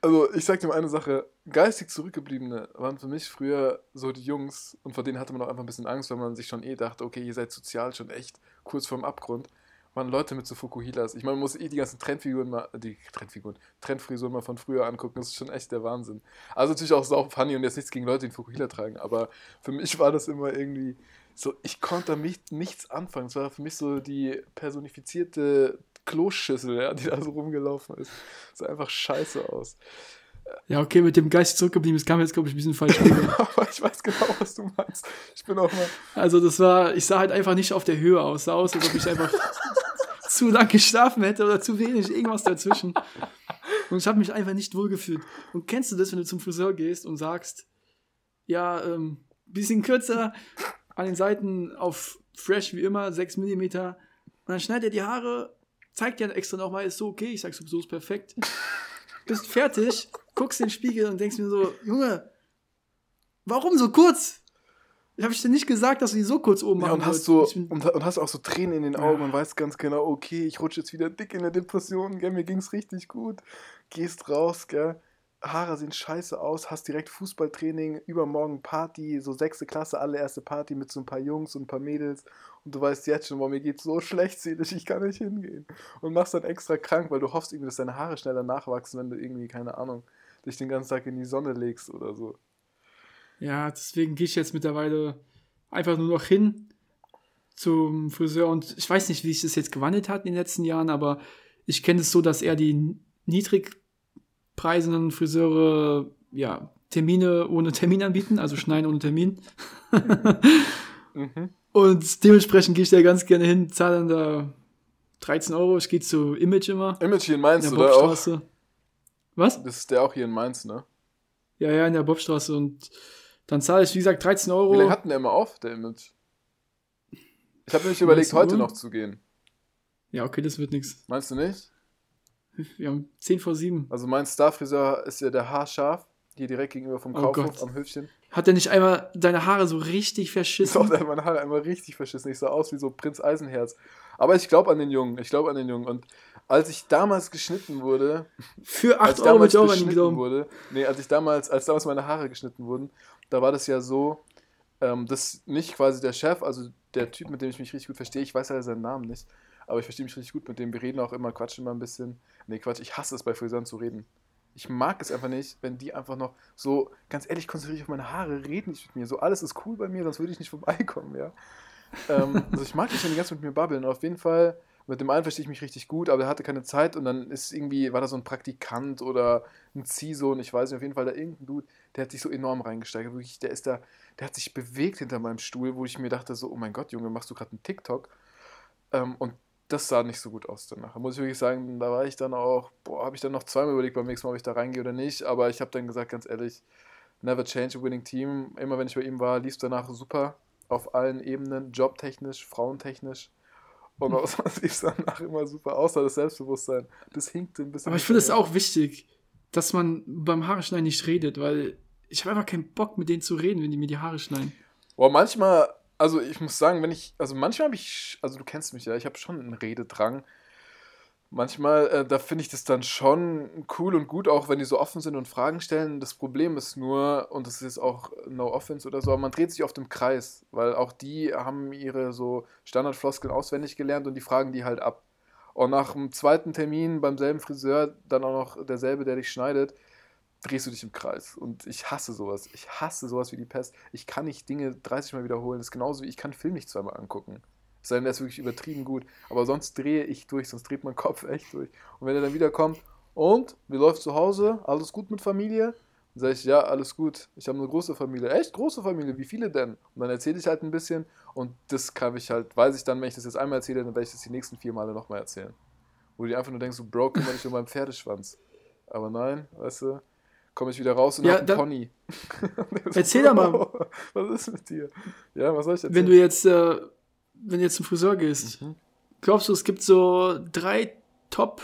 Also ich sag dir mal eine Sache, geistig Zurückgebliebene waren für mich früher so die Jungs und vor denen hatte man auch einfach ein bisschen Angst, weil man sich schon eh dachte, okay, ihr seid sozial schon echt kurz vorm Abgrund. Waren Leute mit so Fukuhilas. Ich meine, man muss eh die ganzen Trendfiguren mal, die Trendfiguren, Trendfrisuren mal von früher angucken, das ist schon echt der Wahnsinn. Also natürlich auch sau funny und jetzt nichts gegen Leute, die Fukuhila tragen, aber für mich war das immer irgendwie so, ich konnte damit nichts anfangen. Es war für mich so die personifizierte Kloschüssel, ja, die da so rumgelaufen ist. Sah einfach scheiße aus. Ja, okay, mit dem Geist zurückgeblieben, das kam jetzt, glaube ich, ein bisschen falsch. Aber ich weiß genau, was du meinst. Ich bin auch mal. Also, das war, ich sah halt einfach nicht auf der Höhe aus. Sah aus, als ob ich einfach zu lang geschlafen hätte oder zu wenig, irgendwas dazwischen. Und ich habe mich einfach nicht wohlgefühlt. Und kennst du das, wenn du zum Friseur gehst und sagst, ja, ähm, bisschen kürzer, an den Seiten auf fresh wie immer, 6 mm. Und dann schneidet er die Haare, zeigt dir extra nochmal, ist so okay. Ich sag sowieso, ist perfekt. Bist fertig, guckst in den Spiegel und denkst mir so, Junge, warum so kurz? Habe ich dir nicht gesagt, dass du die so kurz oben Ja, machen und hast so und, und hast auch so Tränen in den Augen und weißt ganz genau, okay, ich rutsche jetzt wieder dick in der Depression, gell, mir ging's richtig gut. Gehst raus, gell. Haare sehen scheiße aus, hast direkt Fußballtraining, übermorgen Party, so sechste Klasse, allererste Party mit so ein paar Jungs und ein paar Mädels und du weißt jetzt schon, boah, mir geht's so schlecht seelisch, ich kann nicht hingehen. Und machst dann extra krank, weil du hoffst irgendwie, dass deine Haare schneller nachwachsen, wenn du irgendwie, keine Ahnung, dich den ganzen Tag in die Sonne legst oder so. Ja, deswegen gehe ich jetzt mittlerweile einfach nur noch hin zum Friseur und ich weiß nicht, wie sich das jetzt gewandelt hat in den letzten Jahren, aber ich kenne es so, dass eher die niedrigpreisenden Friseure ja, Termine ohne Termin anbieten, also schneiden ohne Termin. Mhm. Und dementsprechend gehe ich da ganz gerne hin, zahle dann da 13 Euro. Ich gehe zu Image immer. Image hier in In Mainz, der oder auch? Was? Das ist der auch hier in Mainz, ne? Ja, ja, in der Bobstraße. Und dann zahle ich, wie gesagt, 13 Euro. Wie lange hat denn der immer auf, der Image? Ich habe nämlich überlegt, 19 heute noch zu gehen. Ja, okay, das wird nichts. Meinst du nicht? Wir haben 10 vor 7. Also mein Star-Friseur ist ja der Haarscharf, hier direkt gegenüber vom Oh Kaufhof Gott. am Höfchen. Hat er nicht einmal deine Haare so richtig Doch, verschissen? der hat meine Haare einmal richtig verschissen. Ich sah aus wie so Prinz Eisenherz. Aber ich glaube an den Jungen. Ich glaube an den Jungen. Und als ich damals geschnitten wurde, Für 8 als ich Euro ich auch an glauben. wurde, nee, als ich damals, als damals meine Haare geschnitten wurden, da war das ja so, ähm, dass nicht quasi der Chef, also der Typ, mit dem ich mich richtig gut verstehe, ich weiß ja seinen Namen nicht, aber ich verstehe mich richtig gut mit dem. Wir reden auch immer, quatschen immer ein bisschen. Nee, Quatsch, ich hasse es bei Friseuren zu reden. Ich mag es einfach nicht, wenn die einfach noch so, ganz ehrlich, konzentriere dich auf meine Haare, reden nicht mit mir. So, alles ist cool bei mir, sonst würde ich nicht vorbeikommen, ja. ähm, also ich mag nicht, wenn die ganz mit mir babbeln. Auf jeden Fall, mit dem einen verstehe ich mich richtig gut, aber er hatte keine Zeit und dann ist irgendwie, war da so ein Praktikant oder ein Ziehsohn, ich weiß nicht, auf jeden Fall da irgendein Dude, der hat sich so enorm reingesteigert. Wirklich, der ist da, der hat sich bewegt hinter meinem Stuhl, wo ich mir dachte so, oh mein Gott, Junge, machst du gerade einen TikTok? Ähm, und das sah nicht so gut aus danach. Muss ich wirklich sagen, da war ich dann auch, boah, habe ich dann noch zweimal überlegt beim nächsten Mal, ob ich da reingehe oder nicht. Aber ich habe dann gesagt, ganz ehrlich, never change a winning team. Immer wenn ich bei ihm war, lief es danach super. Auf allen Ebenen, jobtechnisch, frauentechnisch. Und auch sonst lief es danach immer super, außer das Selbstbewusstsein. Das hinkte ein bisschen. Aber ich finde es auch wichtig, dass man beim Haare schneiden nicht redet, weil ich habe einfach keinen Bock, mit denen zu reden, wenn die mir die Haare schneiden. Boah, manchmal, also ich muss sagen, wenn ich, also manchmal habe ich, also du kennst mich ja, ich habe schon einen Rededrang. Manchmal, äh, da finde ich das dann schon cool und gut, auch wenn die so offen sind und Fragen stellen. Das Problem ist nur, und das ist jetzt auch no offense oder so, aber man dreht sich oft im Kreis, weil auch die haben ihre so Standardfloskeln auswendig gelernt und die fragen die halt ab. Und nach dem zweiten Termin beim selben Friseur, dann auch noch derselbe, der dich schneidet, drehst du dich im Kreis. Und ich hasse sowas. Ich hasse sowas wie die Pest. Ich kann nicht Dinge 30 Mal wiederholen. Das ist genauso wie ich kann einen Film nicht zweimal angucken. Es sei denn, der ist wirklich übertrieben gut. Aber sonst drehe ich durch, sonst dreht mein Kopf echt durch. Und wenn er dann wiederkommt, und, wie läuft zu Hause? Alles gut mit Familie? Dann sage ich, ja, alles gut. Ich habe eine große Familie. Echt? Große Familie? Wie viele denn? Und dann erzähle ich halt ein bisschen. Und das kann ich halt, weiß ich dann, wenn ich das jetzt einmal erzähle, dann werde ich das die nächsten vier Male nochmal erzählen. Wo du dir einfach nur denkst, so, Bro, kümmere dich um meinen Pferdeschwanz. Aber nein, weißt du, komme ich wieder raus und Ja, hab einen Pony. Erzähl doch mal. Was ist mit dir? Ja, was soll ich erzählen? Wenn du jetzt, äh, wenn du jetzt zum Friseur gehst, Mhm. glaubst du, es gibt so drei Top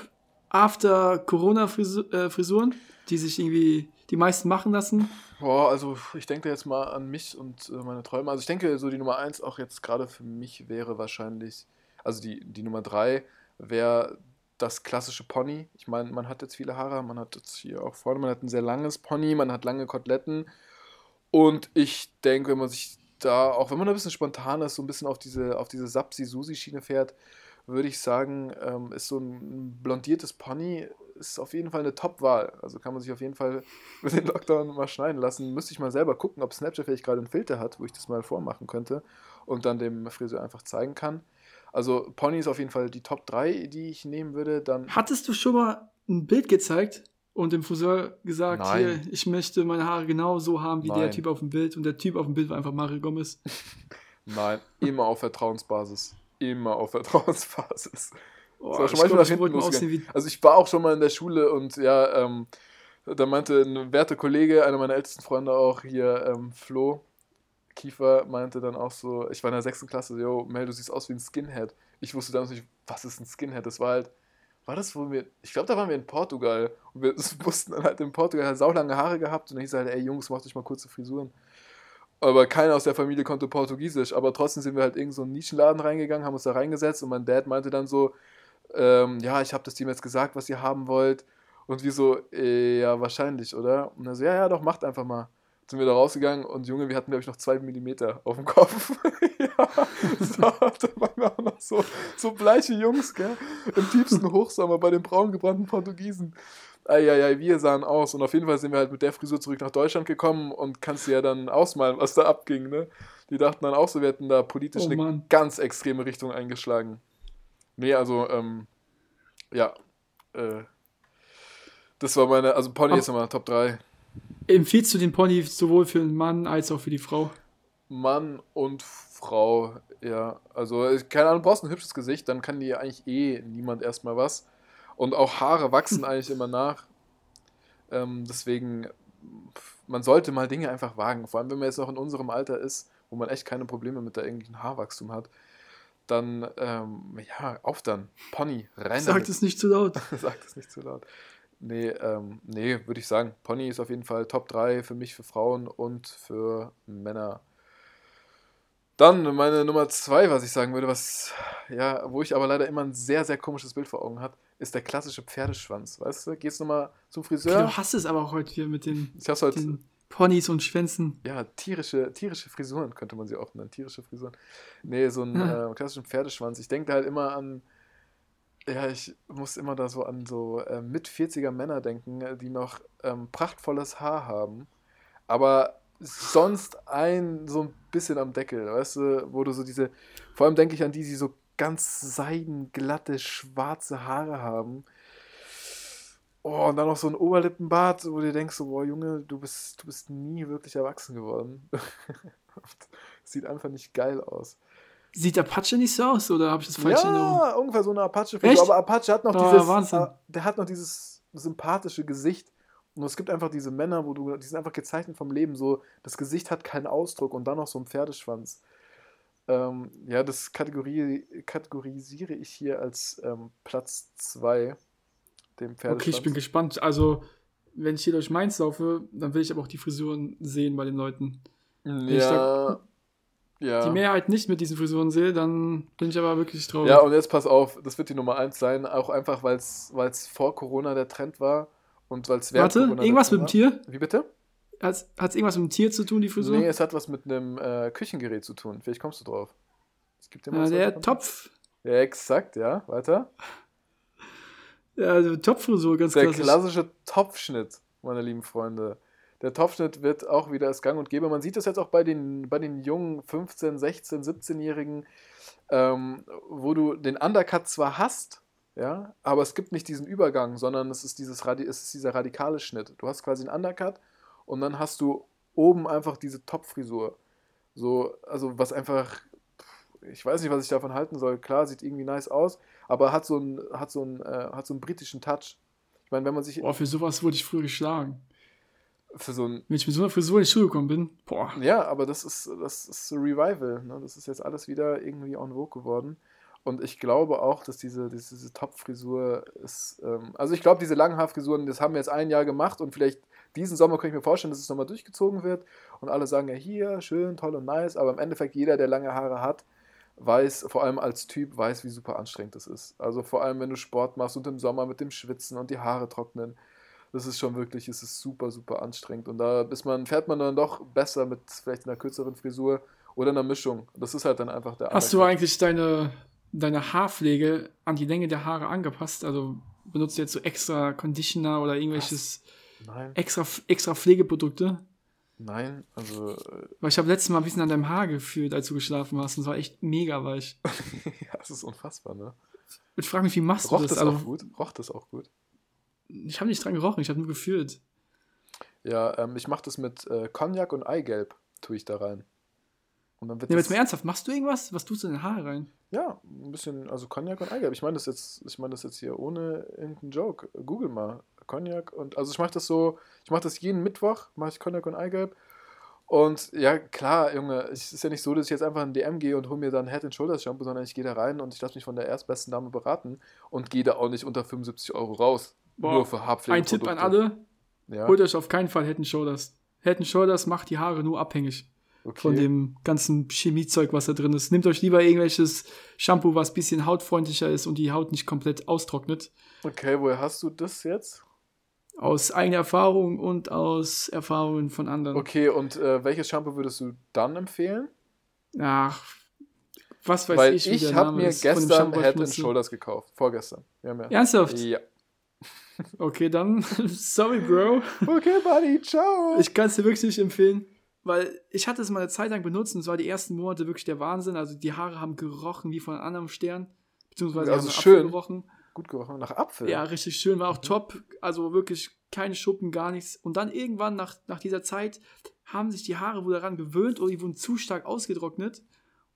After Corona äh, Frisuren, die sich irgendwie die meisten machen lassen? Boah, also ich denke jetzt mal an mich und äh, meine Träume. Also ich denke, so die Nummer eins auch jetzt gerade für mich wäre wahrscheinlich, also die, die Nummer drei wäre das klassische Pony. Ich meine, man hat jetzt viele Haare, man hat jetzt hier auch vorne, man hat ein sehr langes Pony, man hat lange Koteletten. Und ich denke, wenn man sich da, auch wenn man ein bisschen spontan ist, so ein bisschen auf diese, auf diese Sapsi-Susi-Schiene fährt, würde ich sagen, ähm, ist so ein blondiertes Pony ist auf jeden Fall eine Top-Wahl. Also kann man sich auf jeden Fall mit den Lockdown mal schneiden lassen. Müsste ich mal selber gucken, ob Snapchat vielleicht gerade einen Filter hat, wo ich das mal vormachen könnte und dann dem Friseur einfach zeigen kann. Also Pony ist auf jeden Fall die Top 3, die ich nehmen würde. Dann Hattest du schon mal ein Bild gezeigt und dem Friseur gesagt, Nein. hier, ich möchte meine Haare genau so haben wie der Nein. Typ auf dem Bild und der Typ auf dem Bild war einfach Mario Gomez? nein, immer auf Vertrauensbasis. Immer auf Vertrauensbasis. Oh, Das war schon ich glaub, ich hinten aussehen wie Also ich war auch schon mal in der Schule und ja, ähm, da meinte ein werter Kollege, einer meiner ältesten Freunde auch hier, ähm, Flo Kiefer, meinte dann auch so, ich war in der sechsten Klasse, yo, Mel, du siehst aus wie ein Skinhead. Ich wusste damals nicht, was ist ein Skinhead? Das war halt, war das, wo wir, ich glaube, da waren wir in Portugal und wir wussten dann halt in Portugal, er hat saulange Haare gehabt und dann hieß er halt, ey Jungs, macht euch mal kurze Frisuren. Aber keiner aus der Familie konnte Portugiesisch, aber trotzdem sind wir halt irgend so einen Nischenladen reingegangen, haben uns da reingesetzt und mein Dad meinte dann so, ähm, ja, ich habe das Team jetzt gesagt, was ihr haben wollt. Und wir so, äh, ja, wahrscheinlich, oder? Und er so, ja, ja, doch, macht einfach mal. Sind wir da rausgegangen und Junge, wir hatten, glaube ich, noch zwei Millimeter auf dem Kopf. ja, so, da waren wir auch noch so, so bleiche Jungs, gell? Im tiefsten Hochsommer bei den braun gebrannten Portugiesen. Eieiei, wir sahen aus. Und auf jeden Fall sind wir halt mit der Frisur zurück nach Deutschland gekommen und kannst dir ja dann ausmalen, was da abging, ne? Die dachten dann auch so, wir hätten da politisch Oh eine ganz extreme Richtung eingeschlagen. Nee, also, ähm, ja. Äh, das war meine, also Pony ist immer Top 3. Empfiehlst du den Pony sowohl für den Mann als auch für die Frau? Mann und Frau, ja. Also, keine Ahnung, du brauchst ein hübsches Gesicht, dann kann dir eigentlich eh niemand erstmal was. Und auch Haare wachsen eigentlich immer nach. Ähm, deswegen, man sollte mal Dinge einfach wagen. Vor allem, wenn man jetzt noch in unserem Alter ist, wo man echt keine Probleme mit der eigentlichen Haarwachstum hat. Dann, ähm, ja, auf dann. Pony, rein Sag damit. es nicht zu laut. Sag das nicht zu laut. Nee, ähm, nee, würde ich sagen. Pony ist auf jeden Fall Top 3 für mich, für Frauen und für Männer. Dann meine Nummer 2, was ich sagen würde, was, ja, wo ich aber leider immer ein sehr, sehr komisches Bild vor Augen habe, ist der klassische Pferdeschwanz. Weißt du, gehst du mal zum Friseur? Du hast es aber auch heute hier mit den, Ich heute, den Ponys und Schwänzen. ja, tierische, tierische Frisuren könnte man sie auch nennen. Tierische Frisuren. Nee, so einen Ja. äh, klassischen Pferdeschwanz. Ich denke da halt immer an, ja, ich muss immer da so an so äh, mit 40er Männer denken, äh, die noch ähm, prachtvolles Haar haben, aber sonst ein so ein bisschen am Deckel, weißt du, wo du so diese, vor allem denke ich an die, die so ganz seidenglatte, schwarze Haare haben. Oh, und dann noch so ein Oberlippenbart, wo du denkst, so, boah, Junge, du bist, du bist nie wirklich erwachsen geworden. Sieht einfach nicht geil aus. Sieht Apache nicht so aus oder habe ich das falsch in Erinnerung? Ja, ungefähr so eine apache Echt? Aber Apache hat noch Oh, dieses, Wahnsinn. äh, der hat noch dieses sympathische Gesicht. Und es gibt einfach diese Männer, wo du, die sind einfach gezeichnet vom Leben. So, das Gesicht hat keinen Ausdruck und dann noch so ein Pferdeschwanz. Ähm, ja, das Kategorie, kategorisiere ich hier als ähm, Platz 2, dem Pferdeschwanz. Okay, ich bin gespannt. Also, wenn ich hier durch Mainz laufe, dann will ich aber auch die Frisuren sehen bei den Leuten. Ja, ja. Die Mehrheit nicht mit diesen Frisuren sehe, dann bin ich aber wirklich traurig. Ja, und jetzt pass auf, das wird die Nummer 1 sein, auch einfach, weil es vor Corona der Trend war und weil es während Warte, Corona der irgendwas mit dem Tier? Wie bitte? Hat es irgendwas mit dem Tier zu tun, die Frisur? Nee, es hat was mit einem äh, Küchengerät zu tun. Vielleicht kommst du drauf. Es gibt ja mal ja, zwei der Sachen. Topf. Ja, exakt, ja. Weiter. Ja, also Topffrisur, ganz Der klassisch. klassische Topfschnitt, meine lieben Freunde. Der Topfschnitt wird auch wieder als Gang und Gäbe. Man sieht das jetzt auch bei den, bei den jungen 15-, 16-, 17-Jährigen, ähm, wo du den Undercut zwar hast, ja, aber es gibt nicht diesen Übergang, sondern es ist, dieses es ist dieser radikale Schnitt. Du hast quasi einen Undercut und dann hast du oben einfach diese Topfrisur. So, also was einfach, ich weiß nicht, was ich davon halten soll. Klar, sieht irgendwie nice aus, aber hat so einen, hat so einen, äh, hat so einen britischen Touch. Ich meine, wenn man sich Boah, für sowas wurde ich früher geschlagen. Für so ein Wenn ich mit so einer Frisur in die Schule gekommen bin, boah. Ja, aber das ist, das ist Revival. Ne? Das ist jetzt alles wieder irgendwie en vogue geworden. Und ich glaube auch, dass diese, diese, diese Top-Frisur ist. Ähm, also ich glaube, diese langen Haarfrisuren, das haben wir jetzt ein Jahr gemacht und vielleicht diesen Sommer kann ich mir vorstellen, dass es nochmal durchgezogen wird. Und alle sagen ja hier, schön, toll und nice. Aber im Endeffekt, jeder, der lange Haare hat, weiß, vor allem als Typ, weiß, wie super anstrengend das ist. Also vor allem, wenn du Sport machst und im Sommer mit dem Schwitzen und die Haare trocknen. Das ist schon wirklich, es ist super, super anstrengend. Und da ist man, fährt man dann doch besser mit vielleicht einer kürzeren Frisur oder einer Mischung. Das ist halt dann einfach der Hast du eigentlich deine, deine Haarpflege an die Länge der Haare angepasst? Also benutzt du jetzt so extra Conditioner oder irgendwelches extra, extra Pflegeprodukte? nein, also äh, Weil ich habe letztes Mal ein bisschen an deinem Haar gefühlt, als du geschlafen hast. Und es war echt mega weich. ja, es ist unfassbar, ne? Ich frage mich, wie machst du Roch das? das Also, auch gut? Roch das auch gut? Ich habe nicht dran gerochen, ich habe nur gefühlt. Ja, ähm, ich mache das mit äh, Cognac und Eigelb, tue ich da rein. Und dann wird das, jetzt mal ernsthaft, machst du irgendwas? Was tust du in deine Haare rein? Ja, ein bisschen, also Cognac und Eigelb. Ich meine das jetzt, ich meine das jetzt hier ohne irgendeinen Joke. Google mal. Cognac und, also ich mache das so, ich mache das jeden Mittwoch, mache ich Cognac und Eigelb. Und ja, klar, Junge, es ist ja nicht so, dass ich jetzt einfach in den DM gehe und hole mir dann Head and Shoulders Shampoo, sondern ich gehe da rein und ich lasse mich von der erstbesten Dame beraten und gehe da auch nicht unter 75 Euro raus. Boah, nur für Haarpflege. Ein Tipp an alle, Ja, holt euch auf keinen Fall Head and Shoulders. Head and Shoulders macht die Haare nur abhängig okay. von dem ganzen Chemiezeug, was da drin ist. Nehmt euch lieber irgendwelches Shampoo, was ein bisschen hautfreundlicher ist und die Haut nicht komplett austrocknet. Okay, woher hast du das jetzt? Aus eigener Erfahrung und aus Erfahrungen von anderen. Okay, und äh, welches Shampoo würdest du dann empfehlen? Ach, was weiß Weil ich, wie ich, der habe Name mir ist von dem gestern Shampoo, ich Head. Shoulders gekauft. Vorgestern. Ja. Ernsthaft? Ja. Okay, dann, sorry, Bro. Okay, Buddy, ciao. Ich kann es dir wirklich nicht empfehlen. weil ich hatte es mal eine Zeit lang benutzt und es war die ersten Monate wirklich der Wahnsinn. Also die Haare haben gerochen wie von einem anderen Stern, beziehungsweise Also haben schön. Apfel gerochen. Gut gerochen, nach Apfel. Ja, richtig schön, war auch top. Also wirklich keine Schuppen, gar nichts. Und dann irgendwann nach, nach dieser Zeit haben sich die Haare wohl daran gewöhnt oder die wurden zu stark ausgetrocknet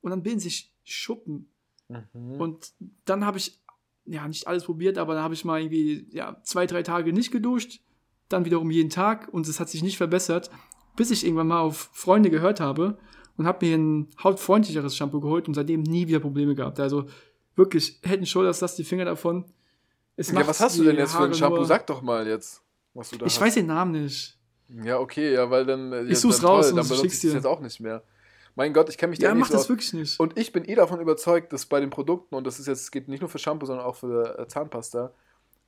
und dann bilden sich Schuppen. Mhm. Und dann habe ich, ja, nicht alles probiert, aber dann habe ich mal irgendwie, ja, zwei, drei Tage nicht geduscht, dann wiederum jeden Tag und es hat sich nicht verbessert, bis ich irgendwann mal auf Freunde gehört habe und habe mir ein hautfreundlicheres Shampoo geholt und seitdem nie wieder Probleme gehabt. Also wirklich, Head Shoulders, lass die Finger davon. Ja, was hast du denn jetzt für ein Haare Shampoo? Sag doch mal jetzt, was du da Ich hast. weiß den Namen nicht. Ja, okay, ja, weil dann. äh, Ich ja, such's dann raus toll, und dann benutze ich das dir. jetzt auch nicht mehr. Mein Gott, ich kenne mich da Ja, nicht mach so das aus. wirklich nicht. Und ich bin eh davon überzeugt, dass bei den Produkten, und das ist jetzt, geht nicht nur für Shampoo, sondern auch für äh, Zahnpasta,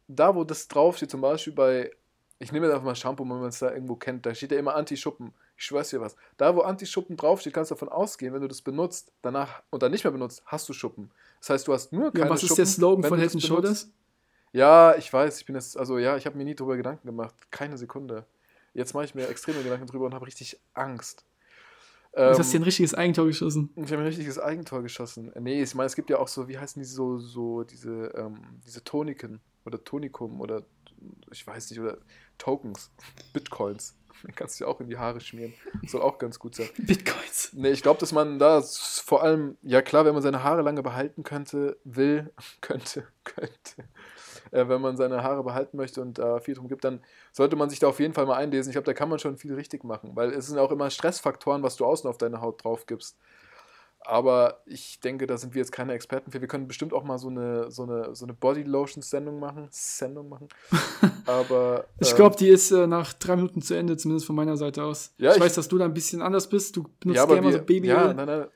da wo das draufsteht, zum Beispiel bei, ich nehme jetzt einfach mal Shampoo, wenn man es da irgendwo kennt, da steht ja immer Anti-Schuppen. Ich schwör's dir was. Da wo Anti-Schuppen draufsteht, kannst du davon ausgehen, wenn du das benutzt, danach und dann nicht mehr benutzt, hast du Schuppen. Das heißt, du hast nur keine Ja, was ist Schuppen. der Slogan von Head. Shoulders? Ja, ich weiß, ich bin jetzt, also ja, ich habe mir nie drüber Gedanken gemacht. Keine Sekunde. Jetzt mache ich mir extreme Gedanken drüber und habe richtig Angst. Ähm, hast du dir ein richtiges Eigentor geschossen. ich habe ein richtiges Eigentor geschossen. Nee, ich meine, es gibt ja auch so, wie heißen die so, so diese, ähm, diese Toniken oder Tonikum oder ich weiß nicht, oder Tokens, Bitcoins. Den kannst du ja auch in die Haare schmieren. Soll auch ganz gut sein. Bitcoins. Nee, ich glaube, dass man da vor allem, ja klar, wenn man seine Haare lange behalten könnte, will, könnte, könnte, äh, wenn man seine Haare behalten möchte und da viel drum gibt, dann sollte man sich da auf jeden Fall mal einlesen. Ich glaube, da kann man schon viel richtig machen, weil es sind auch immer Stressfaktoren, was du außen auf deine Haut drauf gibst. Aber ich denke, da sind wir jetzt keine Experten für. Wir können bestimmt auch mal so eine, so eine, so eine Body-Lotion-Sendung machen. Sendung machen. Aber. Ich ähm, glaube, die ist äh, nach drei Minuten zu Ende, zumindest von meiner Seite aus. Ja, ich, ich- weiß, dass du da ein bisschen anders bist. Du benutzt ja, gerne mal so Babyöl. Ja, nein, nein.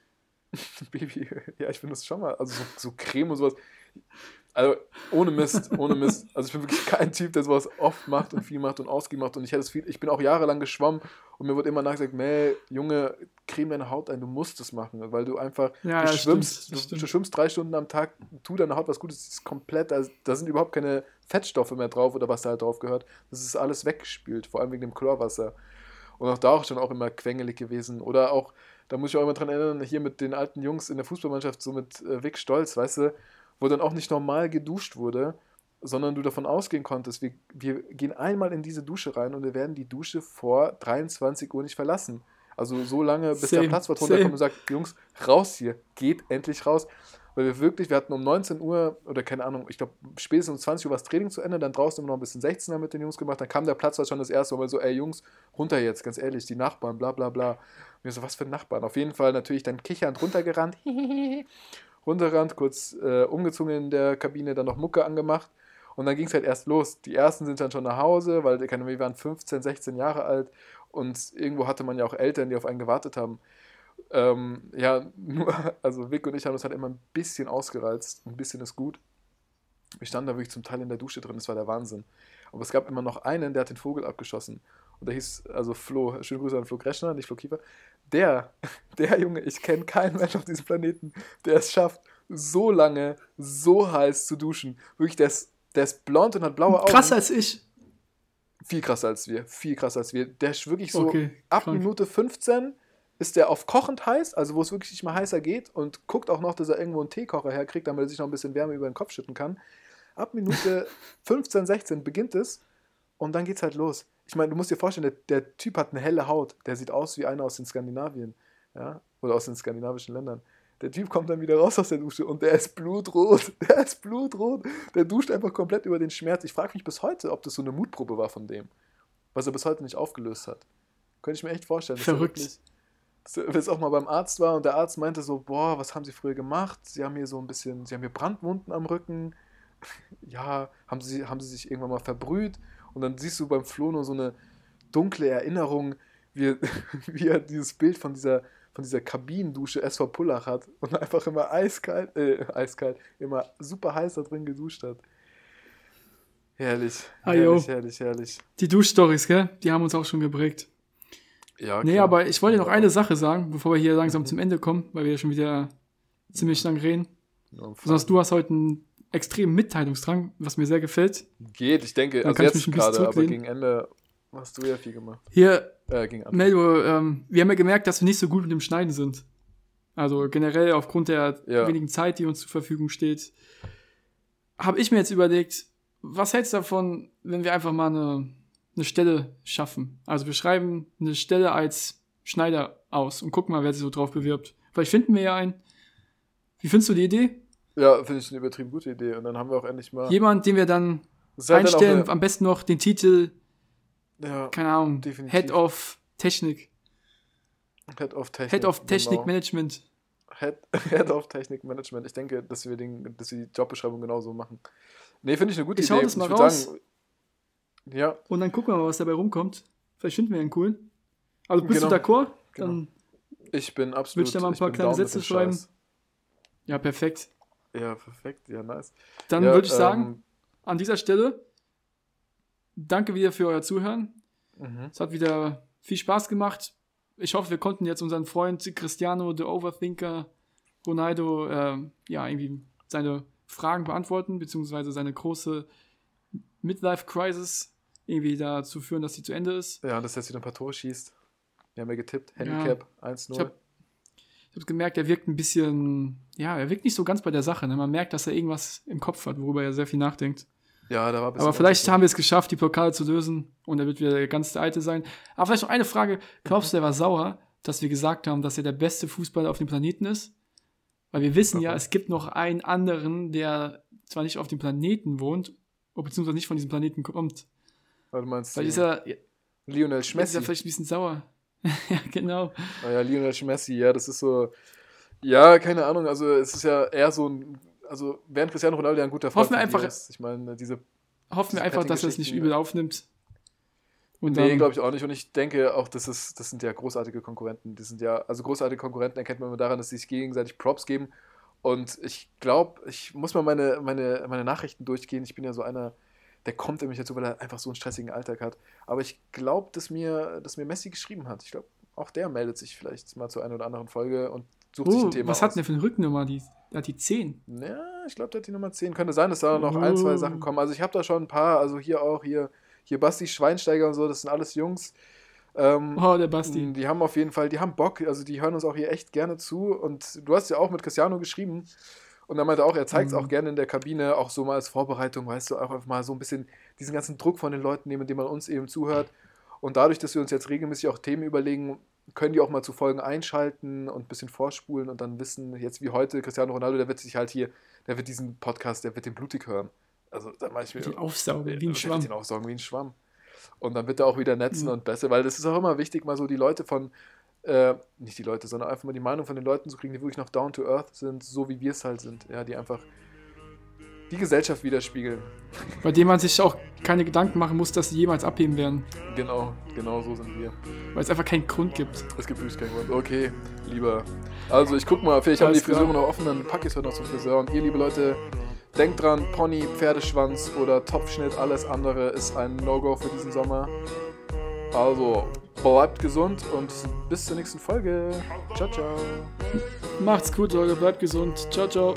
Babyöl. Ja, ich benutze schon mal. Also so, so Creme und sowas. Also ohne Mist, ohne Mist. Also ich bin wirklich kein Typ, der sowas oft macht und viel macht und ausgemacht macht. Und ich hätte es viel, ich bin auch jahrelang geschwommen und mir wurde immer nachgesagt, Mel, Junge, creme deine Haut ein, du musst es machen, weil du einfach, Ja, du ja, schwimmst, stimmt, du, du schwimmst drei Stunden am Tag, tu deiner Haut was Gutes, das ist komplett, da, da sind überhaupt keine Fettstoffe mehr drauf oder was da halt drauf gehört. Das ist alles weggespült, vor allem wegen dem Chlorwasser. Und auch da auch schon auch immer quengelig gewesen. Oder auch, da muss ich auch immer dran erinnern, hier mit den alten Jungs in der Fußballmannschaft, so mit äh, Vic Stolz, weißt du, wo dann auch nicht normal geduscht wurde, sondern du davon ausgehen konntest, wir, wir gehen einmal in diese Dusche rein und wir werden die Dusche vor 23 Uhr nicht verlassen. Also so lange, bis Same, der Platzwart runterkommt und sagt, Jungs, raus hier, geht endlich raus. Weil wir wirklich, wir hatten um 19 Uhr oder keine Ahnung, ich glaube spätestens um 20 Uhr war das Training zu Ende, dann draußen immer noch ein bisschen 16er mit den Jungs gemacht, dann kam der Platzwart schon das erste Mal so, ey Jungs, runter jetzt, ganz ehrlich, die Nachbarn, bla bla bla. Und wir so, was für Nachbarn? Auf jeden Fall natürlich dann kichernd runtergerannt, runtergerannt, kurz äh, umgezogen in der Kabine, dann noch Mucke angemacht und dann ging es halt erst los. Die ersten sind dann schon nach Hause, weil wir waren 15, 16 Jahre alt und irgendwo hatte man ja auch Eltern, die auf einen gewartet haben. Ähm, ja, nur, also Vic und ich haben uns halt immer ein bisschen ausgereizt. Ein bisschen ist gut. Wir standen da wirklich zum Teil in der Dusche drin, das war der Wahnsinn. Aber es gab immer noch einen, der hat den Vogel abgeschossen. Und der hieß, also Flo, schöne Grüße an Flo Kreschner, nicht Flo Kiefer. Der, der Junge, ich kenne keinen Mensch auf diesem Planeten, der es schafft, so lange, so heiß zu duschen. Wirklich, der ist, der ist blond und hat blaue Augen. Krasser als ich. Viel krasser als wir, viel krasser als wir. Der ist wirklich so, Okay, ab krank. Minute 15 ist der auf kochend heiß, also wo es wirklich nicht mal heißer geht und guckt auch noch, dass er irgendwo einen Teekocher herkriegt, damit er sich noch ein bisschen Wärme über den Kopf schütten kann. Ab Minute 15, 16 beginnt es und dann geht's halt los. Ich meine, du musst dir vorstellen, der, der Typ hat eine helle Haut, der sieht aus wie einer aus den Skandinavien, ja, oder aus den skandinavischen Ländern. Der Typ kommt dann wieder raus aus der Dusche und der ist blutrot. Der ist blutrot. Der duscht einfach komplett über den Schmerz. Ich frage mich bis heute, ob das so eine Mutprobe war von dem, was er bis heute nicht aufgelöst hat. Könnte ich mir echt vorstellen. dass er Verrückt. wirklich- dass er jetzt auch mal beim Arzt war und der Arzt meinte so, boah, was haben Sie früher gemacht? Sie haben hier so ein bisschen, Sie haben hier Brandwunden am Rücken. Ja, haben Sie, haben Sie sich irgendwann mal verbrüht? Und dann siehst du beim Flo nur so eine dunkle Erinnerung, wie, er- wie er dieses Bild von dieser, von dieser Kabinendusche SV Pullach hat und einfach immer eiskalt, äh, eiskalt, immer super heiß da drin geduscht hat. Herrlich, Ah, herrlich, herrlich, herrlich. Die Duschstories, gell? Die haben uns auch schon geprägt. Ja, Nee, klar. aber ich wollte noch eine Sache sagen, bevor wir hier langsam Mhm. zum Ende kommen, weil wir ja schon wieder ziemlich lang reden. Ja, du hast heute einen extremen Mitteilungsdrang, was mir sehr gefällt. Geht, ich denke, Dann also jetzt gerade, aber gegen Ende Hast du ja viel gemacht. Hier, Äh. Meldo, ähm, wir haben ja gemerkt, dass wir nicht so gut mit dem Schneiden sind. Also generell aufgrund der Ja. wenigen Zeit, die uns zur Verfügung steht, habe ich mir jetzt überlegt, was hältst du davon, wenn wir einfach mal eine, eine Stelle schaffen? Also wir schreiben eine Stelle als Schneider aus und gucken mal, wer sich so drauf bewirbt. Vielleicht finden wir ja einen. Wie findest du die Idee? Ja, finde ich eine übertrieben gute Idee. Und dann haben wir auch endlich mal. Jemand, den wir dann halt dann einstellen, eine- am besten noch den Titel, ja, keine Ahnung, Definitiv. Head of Technik. Head of Technik. Head of Technik genau. Management. Head, Head of Technik Management. Ich denke, dass wir, den, dass wir die Jobbeschreibung genauso machen. Nee, finde ich eine gute Ich Idee. hau das mal würd raus. ja, Und dann gucken wir mal, was dabei rumkommt. Vielleicht finden wir einen coolen. Also bist Genau. du d'accord? Dann, ich bin absolut. Willst du da mal ein ich paar kleine Sätze schreiben? Scheiß. ja, perfekt. Ja, perfekt. Ja, nice. Dann ja, würde ich sagen, ähm, an dieser Stelle, danke wieder für euer Zuhören. mhm. Es hat wieder viel Spaß gemacht. Ich hoffe, wir konnten jetzt unseren Freund Cristiano, the Overthinker, Ronaldo, ähm, ja, irgendwie seine Fragen beantworten, beziehungsweise seine große Midlife-Crisis irgendwie dazu führen, dass sie zu Ende ist. Ja, dass er jetzt wieder ein paar Tore schießt. Wir haben ja getippt. Ja. Handicap 1-0. Ich hab- Ich habe gemerkt, er wirkt ein bisschen, ja, er wirkt nicht so ganz bei der Sache. Ne? Man merkt, dass er irgendwas im Kopf hat, worüber er sehr viel nachdenkt. Ja, da war ein Aber vielleicht haben wir es geschafft, die Blockade zu lösen und er wird wieder der ganz der Alte sein. Aber vielleicht noch eine Frage. Glaubst du, er war sauer, dass wir gesagt haben, dass er der beste Fußballer auf dem Planeten ist? Weil wir wissen ja, Warum? es gibt noch einen anderen, der zwar nicht auf dem Planeten wohnt, beziehungsweise nicht von diesem Planeten kommt. Weil du meinst, Vielleicht ist er, ja, Lionel ist Messi. er vielleicht ein bisschen sauer. ja, genau. Ah ja, Lionel Messi, ja, das ist so. Ja, keine Ahnung, also es ist ja eher so ein. Also, während Cristiano Ronaldo ja ein guter Freund Hoffen wir einfach- ist, ich meine, diese. Hoffen wir einfach, dass er es nicht übel aufnimmt. Und Nee, glaube ich auch nicht. Und ich denke auch, das, ist, das sind ja großartige Konkurrenten. Die sind ja, also großartige Konkurrenten erkennt man immer daran, dass sie sich gegenseitig Props geben. Und ich glaube, ich muss mal meine, meine, meine Nachrichten durchgehen. Ich bin ja so einer, der kommt nämlich dazu, weil er einfach so einen stressigen Alltag hat. Aber ich glaube, dass mir, dass mir Messi geschrieben hat. Ich glaube, auch der meldet sich vielleicht mal zur einen oder anderen Folge und sucht sich oh, ein Thema was aus. hat denn der für eine Rückennummer? Die, der hat die 10. Ja, ich glaube, der hat die Nummer 10. Könnte sein, dass da noch ein, zwei Oh. Sachen kommen. Also ich habe da schon ein paar, also hier auch, hier, hier Basti Schweinsteiger und so, das sind alles Jungs. Ähm, Oh, der Basti. Die haben auf jeden Fall, die haben Bock, also die hören uns auch hier echt gerne zu. Und du hast ja auch mit Cristiano geschrieben. Und er meinte auch, er zeigt es Mhm. auch gerne in der Kabine, auch so mal als Vorbereitung, weißt du, auch einfach mal so ein bisschen diesen ganzen Druck von den Leuten nehmen, indem man uns eben zuhört. Und dadurch, dass wir uns jetzt regelmäßig auch Themen überlegen, können die auch mal zu Folgen einschalten und ein bisschen vorspulen und dann wissen, jetzt wie heute, Cristiano Ronaldo, der wird sich halt hier, der wird diesen Podcast, der wird den blutig hören. Also da mache ich mir. Die Aufsaugen, wie ein Schwamm. ihn aufsaugen wie ein Schwamm. Und dann wird er auch wieder netzen Ja. und besser, weil das ist auch immer wichtig, mal so die Leute von, äh, nicht die Leute, sondern einfach mal die Meinung von den Leuten zu kriegen, die wirklich noch down to earth sind, so wie wir es halt sind. Ja, die einfach die Gesellschaft widerspiegeln. Bei dem man sich auch keine Gedanken machen muss, dass sie jemals abheben werden. Genau, genau so sind wir. Weil es einfach keinen Grund gibt. Es gibt wirklich keinen Grund. Okay, lieber. Also ich guck mal, vielleicht haben die. Friseure noch offen, dann packe ich es heute noch zum Friseur. Und ihr, liebe Leute, denkt dran, Pony, Pferdeschwanz oder Topfschnitt, alles andere ist ein No-Go für diesen Sommer. Also, bleibt gesund und bis zur nächsten Folge. Ciao, ciao. Macht's gut, Leute. Bleibt gesund. Ciao, ciao.